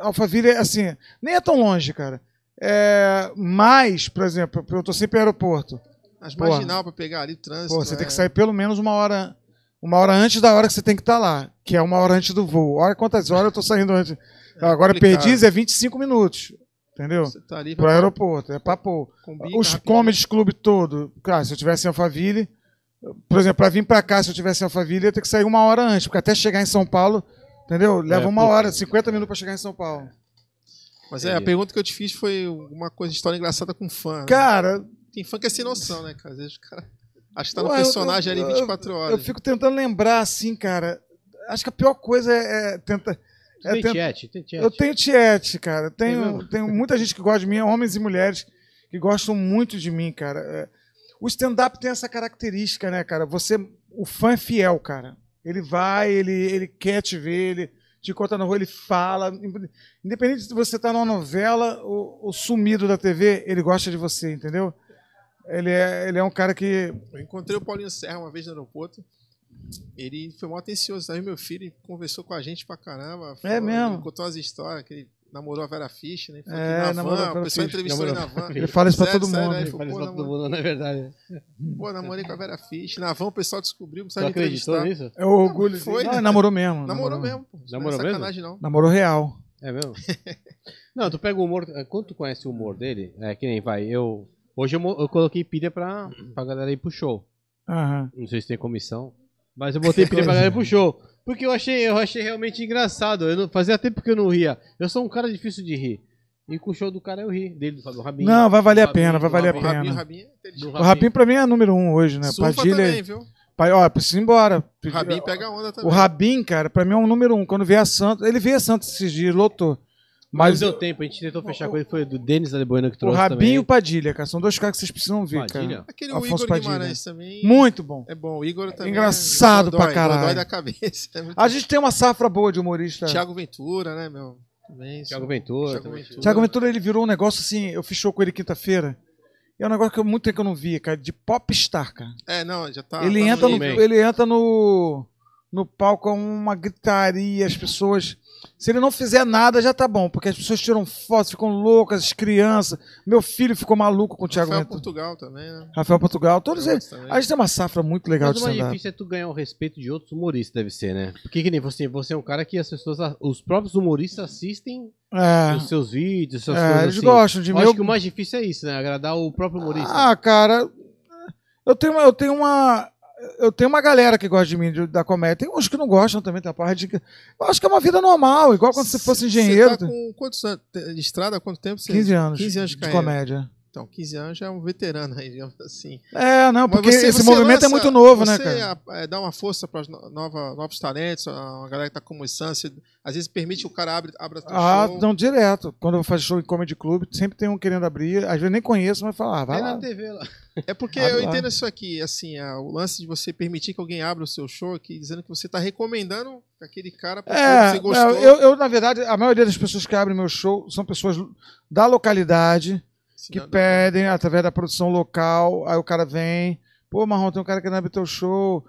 Alphaville, assim, nem é tão longe, cara. É, mas, por exemplo, eu tô sempre em aeroporto. As Porra. marginal pra pegar ali o trânsito. Pô, você é... tem que sair pelo menos uma hora, uma hora antes da hora que você tem que estar lá, que é uma hora antes do voo. Olha quantas horas eu tô saindo antes. Agora, complicado. Perdiz é 25 minutos, entendeu? Você tá ali Pro aeroporto, é papo. combina Os rapidinho. comedies clube todo, cara, se eu tivesse em Alphaville, por exemplo, pra vir pra cá, se eu tivesse em Alphaville, eu ia ter que sair uma hora antes, porque até chegar em São Paulo, entendeu? Leva É, uma puta. hora, 50 minutos pra chegar em São Paulo. Mas é, a pergunta que eu te fiz foi uma coisa, história engraçada com fã. né? Cara, Tem fã que é sem noção, né, cara? Às vezes o cara acha que tá no eu- personagem eu- ali 24 horas. eu fico tentando lembrar, assim, cara. Acho que a pior coisa é, é tentar. É Tem tent- chat, tem chat. Eu tenho tiete, cara. Tem Tenho, tenho muita gente que gosta de mim, homens e mulheres, que gostam muito de mim, cara. É, O stand-up tem essa característica, né, cara? Você, o fã é fiel, cara. Ele vai, ele, ele quer te ver, ele te encontra na rua, ele fala. Independente se você tá numa novela ou, ou sumido da TV, ele gosta de você, entendeu? Ele é, ele é um cara que. Eu encontrei o Paulinho Serra uma vez no aeroporto. Ele foi mó atencioso. Aí meu filho ele conversou com a gente pra caramba. É falou- mesmo? Contou umas histórias. Que ele, namorou a Vera Fish, né? Falou É, que na namorou a van, o pessoal entrevistou ele na Namorou van. Ele fala isso pra todo sério, mundo. Ele pô, isso pra todo mundo, não é verdade. pô, namorei com a Vera Fish. Na van o pessoal descobriu, não acreditou entrevistar. nisso? É o orgulho. Foi, Foi, né? não, namorou mesmo. Namorou mesmo, pô. Namorou não é mesmo? sacanagem, não. Namorou real. É mesmo? não, tu pega o humor. Quando tu conhece o humor dele, é que nem vai. Eu. Hoje eu, eu coloquei pilha pra, pra galera ir pro show. Aham. Não sei se tem comissão. Mas eu botei pilha pra galera ir pro show. Porque eu achei, eu achei realmente engraçado. Eu não, fazia tempo que eu não ria. Eu sou um cara difícil de rir. E com o show do cara eu ri. Dele, do Fábio Rabinho. Não, vai valer a pena, vai valer a Rabinho, Rabinho, pena. É inteligente. O Rabinho pra mim é número um hoje, né? Surfa Padilha. também, viu? Pai, ó, preciso ir embora. O Rabinho pega onda também. O Rabin, cara, pra mim é um número um. Quando vier a Santos, ele veio a Santos esses dias, lotou. Mas não deu tempo, a gente tentou fechar com ele. Foi do Denis Alebuena que o trouxe Rabin também. e o Padilha, cara, são dois caras que vocês precisam ver, Padilha? cara. Aquele Afonso Igor Padilha. Guimarães também. Muito bom. É bom, o Igor também. Engraçado é pra dói, caralho. Dói da cabeça. É A gente tem uma safra boa de humorista. Thiago Ventura, né, meu? Também. Thiago Ventura. Thiago também. Ventura. Thiago Ventura, ele virou um negócio assim, eu fiz show com ele quinta-feira. E é um negócio que eu muito tempo que eu não via, cara, de popstar, cara. É, não, já tá. ele, tá entra no, ele entra no, no palco com uma gritaria, as pessoas. Se ele não fizer nada, já tá bom, porque as pessoas tiram fotos, ficam loucas, as crianças. Meu filho ficou maluco com o Thiago Rafael Ventura. Portugal também, né? Rafael Portugal, todos eles. também. A gente tem uma safra muito legal Mas de o mais stand-up. difícil é tu ganhar o respeito de outros humoristas, deve ser, né? Porque que nem você, você é um cara que as pessoas, os próprios humoristas assistem É, os seus vídeos, suas é, coisas eles assim. gostam de Eu mim. acho Eu- que o mais difícil é isso, né? Agradar o próprio humorista. Ah, cara, eu tenho uma, eu tenho uma, eu tenho uma galera que gosta de mim de- da comédia. Tem uns que não gostam também, tem a parte de, eu acho que é uma vida normal, igual quando você fosse engenheiro. Você tá com quantos anos de estrada? Há quanto tempo você 15 anos, 15 anos de, de comédia. Então, 15 anos já é um veterano aí, digamos assim. É, não, porque você- esse você movimento lança- é muito novo, né, você cara? a- é, dá uma força para novos talentos, a galera que tá começando. Você, às vezes permite que o cara abra, abra Ah, show. não, direto. Quando eu fazer show em comedy club, sempre tem um querendo abrir. Às vezes nem conheço, mas fala, ah, vai Vai lá. na TV lá. É porque eu lá. entendo isso aqui, assim, é, o lance de você permitir que alguém abra o seu show aqui, dizendo que você tá recomendando aquele cara porque É, você gostou. eu, eu, na verdade, a maioria das pessoas que abrem meu show são pessoas da localidade, que Senão- pedem através da produção local, aí o cara vem, pô, Marrom, tem um cara querendo abrir teu show,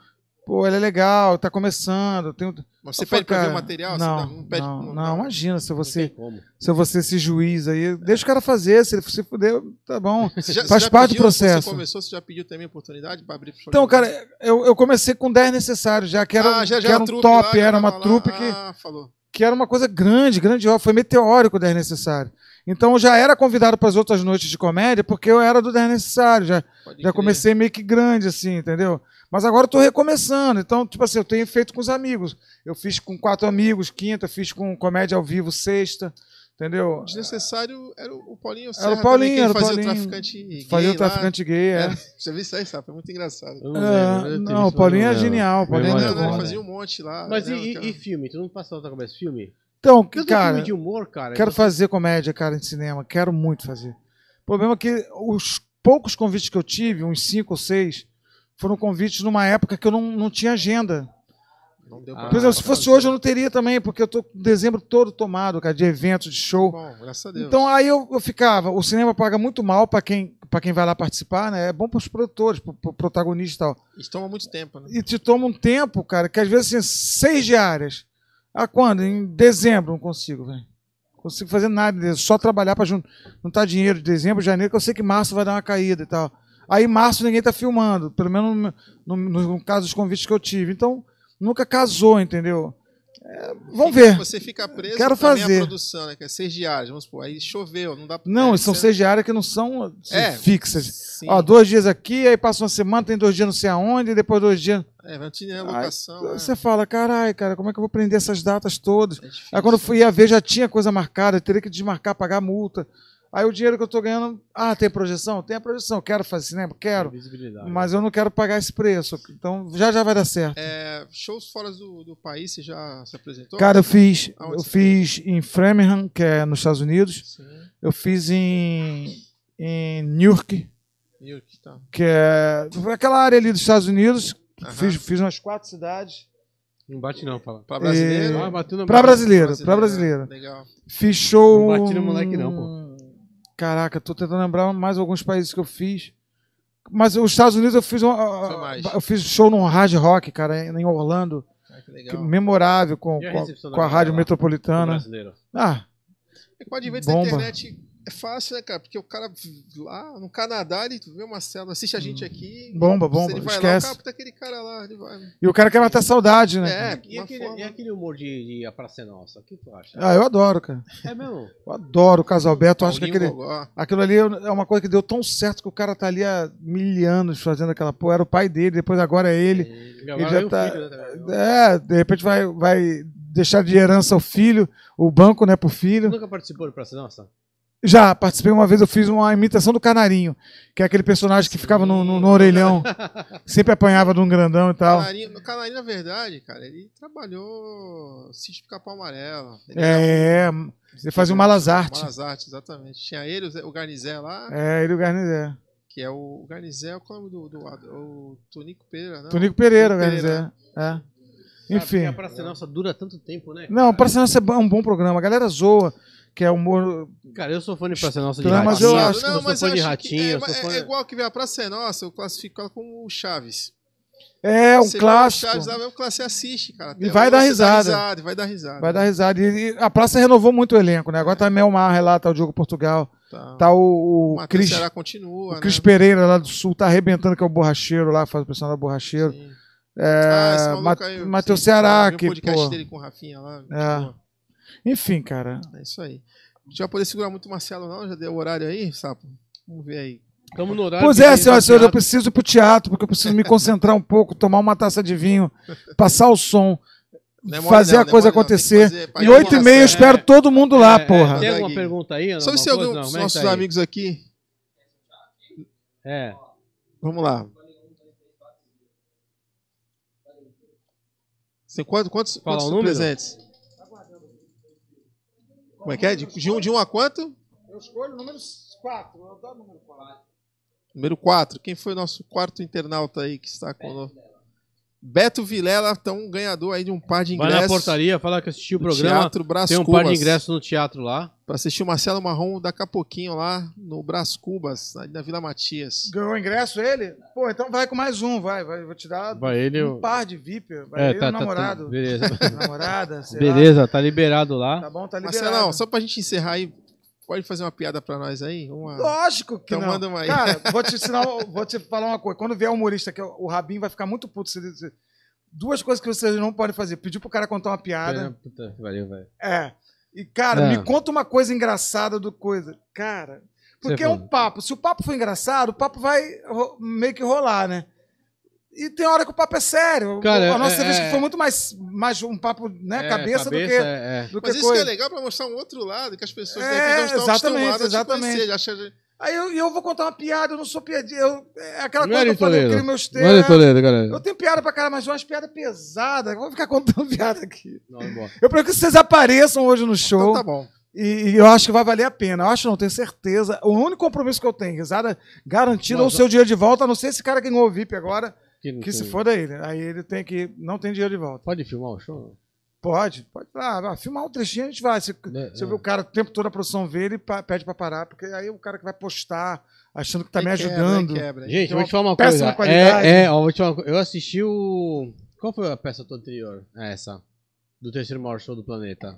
pô, ele é legal, tá começando, tem um... Mas você Eu falo, pede pra ver o material? Você Não, não pede não, não- não, imagina se você, se você esse juiz aí, deixa o cara fazer, se ele se fuder, tá bom. Você já- Faz você já parte do pediu, quando processo. Você começou, você já pediu também oportunidade para abrir pro Então, cara, eu, eu comecei com 10 necessários já, que era, ah, já, já que era um trupe top, lá, era uma lá. trupe que... Ah, falou. que era uma coisa grande, grandiosa, foi meteórico o 10 Necessário. Então eu já era convidado para as outras noites de comédia porque eu era do 10 Necessário, já, Pode já comecei meio que grande assim, entendeu? Mas agora eu tô recomeçando, então, tipo assim, eu tenho feito com os amigos. Eu fiz com quatro amigos, quinta, fiz com comédia ao vivo, sexta, entendeu? Desnecessário era o Paulinho Era o Serra Paulinho, também, que era o fazia Paulinho. o traficante gay Fazia o lá. traficante gay, é. É, Já vi isso aí, sabe? Foi muito engraçado. Eu não É, lembro, eu não, o Paulinho é genial, o Paulinho é Não, ele bom. fazia um monte lá. Mas né, e, e filme? Tu não passou na tua cabeça filme? Então, cara, de humor, cara. Quero você- fazer comédia, cara, em cinema. Quero muito fazer. O problema é que os poucos convites que eu tive, uns cinco ou seis, foram convites numa época que eu não, não tinha agenda. Não deu Ah, Por exemplo, se fosse hoje eu não teria também, porque eu tô com dezembro todo tomado, cara, de eventos, de show. Bom, graças a Deus. Então aí eu, eu ficava. O cinema paga muito mal para quem, pra quem vai lá participar, né? É bom para os produtores, para o protagonista e tal. Isso toma muito tempo, né? E te toma um tempo, cara, que às vezes assim, seis diárias. Ah, quando? Em dezembro não consigo, velho. Não consigo fazer nada, só trabalhar para juntar dinheiro de dezembro, janeiro, que eu sei que março vai dar uma caída e tal. Aí março ninguém tá filmando, pelo menos no, no- no caso dos convites que eu tive. Então, nunca casou, entendeu? É, vamos ver. Você fica preso Quero fazer. produção, né? Que é seis diárias, vamos supor. Aí choveu, não dá pra... Não, é, são você- seis diárias que não são assim, É, fixas. Sim. Ó, dois dias aqui, aí passa uma semana, tem dois dias não sei aonde, e depois dois dias. É, vai te Aí, locação. né? Você fala, carai, cara, como é que eu vou prender essas datas todas? É difícil. Aí quando eu fui ia ver, já tinha coisa marcada, eu teria que desmarcar, pagar multa. Aí o dinheiro que eu tô ganhando, ah, tem projeção? Tem a projeção, quero fazer cinema? Quero. Visibilidade. Mas eu não quero pagar esse preço. Então já já vai dar certo. É, shows fora do, do país, você já se apresentou? Cara, eu fiz, Aonde eu fiz em Framingham, que é nos Estados Unidos. Sim. Eu fiz em, em Newark, New York, tá. que é aquela área ali dos Estados Unidos. Aham. Fiz, fiz umas quatro cidades. Não bate não, fala. Pra brasileiro? Ah, bateu na Pra brasileiro, Brasileiro, pra brasileiro. Legal. Fiz show. Não bati no moleque não, pô. Caraca, tô tentando lembrar mais alguns países que eu fiz. Mas os Estados Unidos eu fiz um, Foi mais. eu fiz show num hard rock, cara, em Orlando, Ah, que que legal. memorável com, a com, com a rádio lá? metropolitana. brasileiro. Ah, É que o advento da Bomba. internet é fácil, né, cara? Porque o cara lá no Canadá, ele vê o Marcelo, assiste a gente aqui. Bomba, bomba, Ele vai esquece. lá, o cara, puta, aquele cara lá, ele vai. E o cara quer matar saudade, né? É, E uma aquele, forma- e aquele humor de, de A Praça é Nossa? O que tu acha? Ah, eu adoro, cara. É mesmo? Eu adoro o Casalberto. Acho que aquele, aquilo ali é uma coisa que deu tão certo que o cara tá ali há mil anos fazendo aquela porra. Era o pai dele, depois agora é ele. Ele já tá- Filho, né, também. É, de repente vai, vai deixar de herança o filho, o banco, né, pro filho. nunca participou do Praça é Nossa? Já participei uma vez, eu fiz uma imitação do Canarinho, que é aquele personagem que ficava no, no- no orelhão, sempre apanhava de um grandão e tal. Canarinho, o Canarinho, na verdade, cara, ele trabalhou sítio Capão Amarelo. Ele É, ele fazia o Malas Arte. Malas Arte, exatamente. Tinha ele, o Zé- o Garnizé lá, É, ele e o Garnizé. que é o, o Garnizé, qual é o nome do, do, o Tonico Pereira, né? Tonico Pereira, o Tonico Garnizé. É. Ah, Enfim. A Praça é Nossa dura tanto tempo, né? Não, Praça Nossa é um bom programa. A galera zoa, que é humor. Cara, eu sou fã de Praça é Nossa de Não, mas Ratinho. eu eu acho sou Não, mas fã eu de acho que Ratinho. é, eu sou é- fã... é igual que veio a Praça é Nossa, eu classifico ela como o Chaves. É um Você vê o clássico. Chaves lá mesmo que você assiste, cara. E vai dar risada. vai dar risada. Vai dar risada. E, e a praça renovou muito o elenco, né? Agora tá Mel Mar lá, tá o Diogo Portugal, Tá. tá o, o o Matheus Cris, Ceará continua, o Cris né? Pereira lá do Sul, tá arrebentando, que é o borracheiro lá, faz o personagem do borracheiro. Sim. É, Ah, esse maluco Ma- aí, Matheus sim, Ceará, eu vi o que, podcast pô, dele com o Rafinha lá. É. enfim, cara. É isso aí. A gente vai poder segurar muito o Marcelo, não? Já deu o horário aí, Sapo? Vamos ver aí. Estamos no horário. Pois é, tem senhora, no senhora, eu preciso ir pro teatro, porque eu preciso me concentrar um pouco, tomar uma taça de vinho, passar o som, é fazer não, a não é coisa acontecer. fazer- E oito e meia eu espero todo mundo lá, É, é, porra. Tem alguma pergunta aí? Só se algum dos é nossos aí? amigos aqui. É. Vamos lá. Você, quantos quantos, Fala quantos presentes? Como é que é? De, de um, de um a quanto? Eu escolho o número 4, eu adoro o número 4. Número 4. Quem foi o nosso quarto internauta aí que está conosco? Beto Vilela, então um ganhador aí de um par de Vai ingressos. na portaria, fala que assistiu o programa. Teatro Brás Tem um Cubas. par de ingressos no teatro lá. Pra assistir o Marcelo Marrom daqui a pouquinho lá no Brás Cubas, ali na Vila Matias. Ganhou o ingresso ele? Pô, então vai com mais um, vai. vai vou te dar Vai ele. um o- par de VIP. Vai É, ele e tá, o tá, namorado. tá. Beleza. Namorada, sei lá. Beleza, tá liberado lá. Tá bom, tá liberado. Marcelão, só pra gente encerrar aí, pode fazer uma piada pra nós aí? Uma... Lógico que Então não. manda uma aí. Cara, vou te ensinar, vou te falar uma coisa. Quando vier humorista, que é o o Rabin vai ficar muito puto. se Duas coisas que vocês não podem fazer. Pedir pro cara contar uma piada. Puta, valeu, velho. É. E, cara, É. me conta uma coisa engraçada do coisa. Cara, porque Você é um papo. Se o papo for engraçado, o papo vai meio que rolar, né? E tem hora que o papo é sério. Cara, a nossa é- entrevista é- foi muito mais, mais um papo, né, É, cabeça, do que, é, é. do que Mas isso coisa. que é legal pra mostrar um outro lado, que as pessoas É, não estão exatamente, acostumadas exatamente. a te conhecer. Aí eu, e eu vou contar uma piada, eu não sou piadinha. Eu, é aquela Não coisa é que eu falei, eu crio meus Não é textos. Toledo, galera. Eu tenho piada pra caralho, mas umas piadas pesadas. Eu vou ficar contando piada aqui. Não. Eu prefiro que vocês apareçam hoje no Então show. tá bom. E, e eu acho que vai valer a pena. Eu acho, não, tenho certeza. O único compromisso que eu tenho, risada garantida ou o Nossa. seu dinheiro de volta, a não ser esse cara que ganhou o VIP agora, Que, não que se foda ele. Aí ele tem que. Não tem dinheiro de volta. Pode filmar o show? Pode, pode. Ah, vai, filmar um trechinho, a gente vai. Se, É, se eu é. ver o cara o tempo todo a produção vê, ele pa- pede pra parar, porque aí o cara que vai postar, achando que tá Aí me quebra, ajudando. quebra. Gente, Tem vou te falar uma péssima coisa. qualidade. É, é, ó, vou te falar. Eu assisti o. Qual foi a peça tua anterior? É essa. Do terceiro maior show do planeta.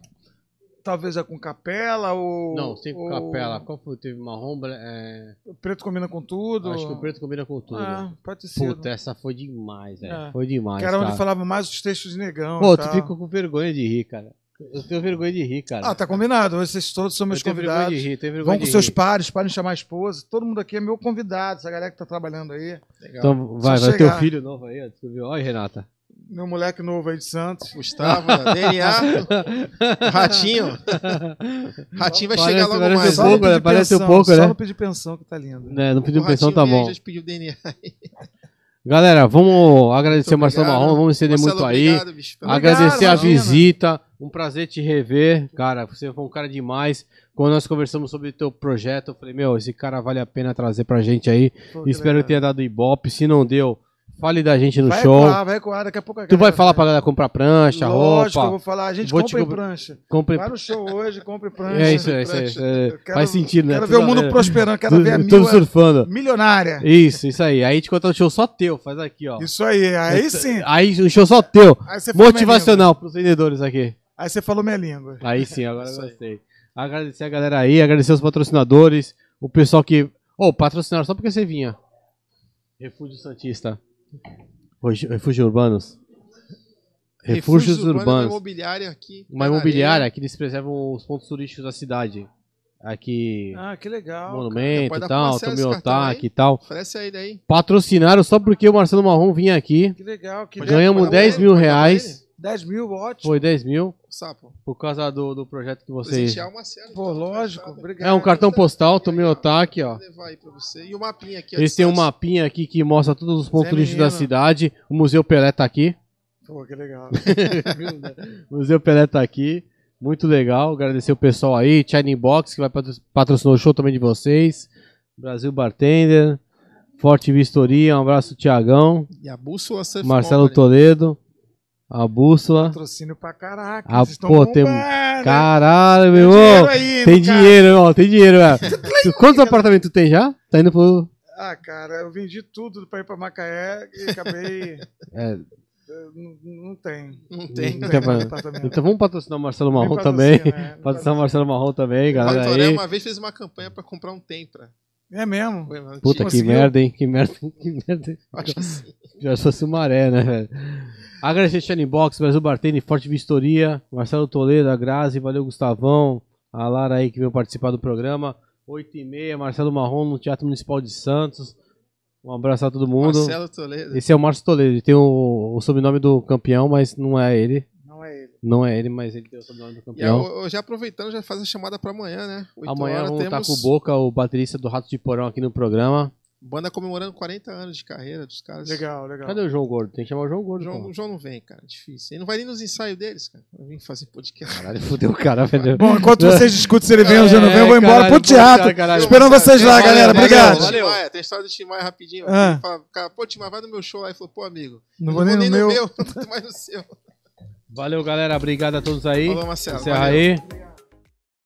Talvez é com capela ou. Não, com ou- capela. Qual foi? Teve marrom. É... O preto combina com tudo. Acho que o preto combina com tudo. Ah, pode sido. Puta, essa foi demais, velho. É. Foi demais. que era onde cara. falava mais os textos de negão. Pô, tu fica com vergonha de rir, cara. Eu tenho vergonha de rir, cara. Ah, tá combinado. Vocês todos são eu meus tenho vergonha convidados. de rir, tenho vergonha Vão com seus rir. pares, podem chamar a esposa. Todo mundo aqui é meu convidado, essa galera que tá trabalhando aí. Legal. Então vai, Só vai ter o chegar. filho novo aí, ó. Tu viu? Olha, Renata. Meu moleque novo aí de Santos. Gustavo, né? DNA, Ratinho. Ratinho vai chegar logo parece mais. um Só não pouco, pedir né? Parece um pensão, pouco, Só né? não pedir pensão, que tá lindo. Né, não pediu pensão, tá bom. Já pediu DNA. Galera, vamos agradecer o Marcelo. Marrom, vamos estender Marcelo, muito aí. obrigado, bicho, pela- Obrigado, Agradecer a imagina. visita, um prazer te rever. Cara, você foi um cara demais. Quando nós conversamos sobre o teu projeto, eu falei, meu, esse cara vale a pena trazer pra gente aí. Pô, que Espero legal. que tenha dado ibope. Se não deu, fale da gente no vai show. Ecoar, vai ecoar, daqui a pouco a Tu vai falar pra galera comprar prancha, Lógico, eu roupa. vou falar. A gente Vou comprar- prancha. Compre... Vai no show hoje, compre prancha. É isso, é isso. É isso, é. Eu quero- Faz sentido, né? Quero ver o mundo Tudo- prosperando, quero tudo- ver a Tudo mil surfando. milionária. Isso, isso aí. Aí te contar o show só teu, faz aqui, ó. Isso aí, aí sim. Aí o show só teu. Minha. Motivacional pros vendedores aqui. Aí você falou minha língua. Aí sim, agora eu gostei. Agradecer a galera aí, agradecer os patrocinadores, o pessoal que. Ô, patrocinaram só porque você vinha. Refúgio Santista. Hoje- Refúgio Urbanos. Refúgios Uma Urbanos. imobiliária aqui. Uma imobiliária areia. que eles preservam os pontos turísticos da cidade. Aqui, Ah, que legal. Monumento e tal, Tomiotaque e tal. Oferece aí daí. Patrocinaram só porque o Marcelo Marrom vinha aqui. Que legal. Que legal. Ganhamos pode dar 10 pra mil reais. Ele. 10 mil, ótimo. Foi 10 mil Sapo. por causa do, do projeto que vocês. Marcelo. Pô, então, lógico. fechado. Obrigado. É um cartão postal, ó. Aí pra você. E o mapinha aqui. ó, Eles têm um mapinha aqui que mostra todos os pontos turísticos da cidade. O Museu Pelé tá aqui. Pô, que legal. o Museu Pelé tá aqui. Muito legal. Agradecer o pessoal aí. Shining Box, que vai patro- patrocinar o show também de vocês. Brasil Bartender. Forte Vistoria. Um abraço, Tiagão. E a bússola Surf Marcelo Company. Toledo. A Bússola. Patrocínio pra caraca. Ah, vocês estão pô, tem-. Caralho, meu Tem dinheiro irmão. aí, Tem dinheiro, irmão. Tem dinheiro, velho. Tu- Quantos apartamentos tu tem já? Tá indo pro. Ah, cara, eu vendi tudo pra ir pra Macaé e acabei. É, não, não tem. Não tem. Não tem pra- apartamento. então vamos patrocinar o Marcelo Marrom também. né? Patrocinar o Marcelo Marrom também, O galera Toré aí. uma vez fez uma campanha pra comprar um Tempra. É mesmo. Puta que merda, hein? Que merda, que merda. Acho que sim. Já se fosse o Maré, né, velho? Agradecer Shining Box, Brasil Bartender, Forte Vistoria, Marcelo Toledo, a Grazi, valeu Gustavão, a Lara aí que veio participar do programa. 8 e meia, Marcelo Marrom no Teatro Municipal de Santos. Um abraço a todo mundo. Marcelo Toledo. Esse é o Márcio Toledo, ele tem o, o sobrenome do campeão, mas não é ele. Não é ele. Não é ele, mas ele tem o sobrenome do E campeão. eu, eu já aproveitando, já faz a chamada pra amanhã, né? Amanhã vamos estar temos com o Boca, o baterista do Rato de Porão aqui no programa. Banda comemorando 40 anos de carreira dos caras. Legal, legal. Cadê o João Gordo? Tem que chamar o João Gordo. João, o João não vem, cara. Difícil. Ele não vai nem nos ensaios deles, cara. Vai vir fazer podcast. Caralho, fudeu o cara, velho. Bom, enquanto vocês discutem se ele vem ou se não vem, eu vou É, embora caralho, pro teatro. caralho. Esperando vocês lá, Valeu, galera. valeu, Obrigado. valeu. Timaya, tem história do Tim Maia rapidinho. Ah. Cara, pô, Tim Maia, vai no meu show lá. Ele falou, pô, amigo. Não vou nem no meu. quanto mais no seu. Valeu, galera. Obrigado a todos aí. Falou, Marcelo. Encerra valeu. aí.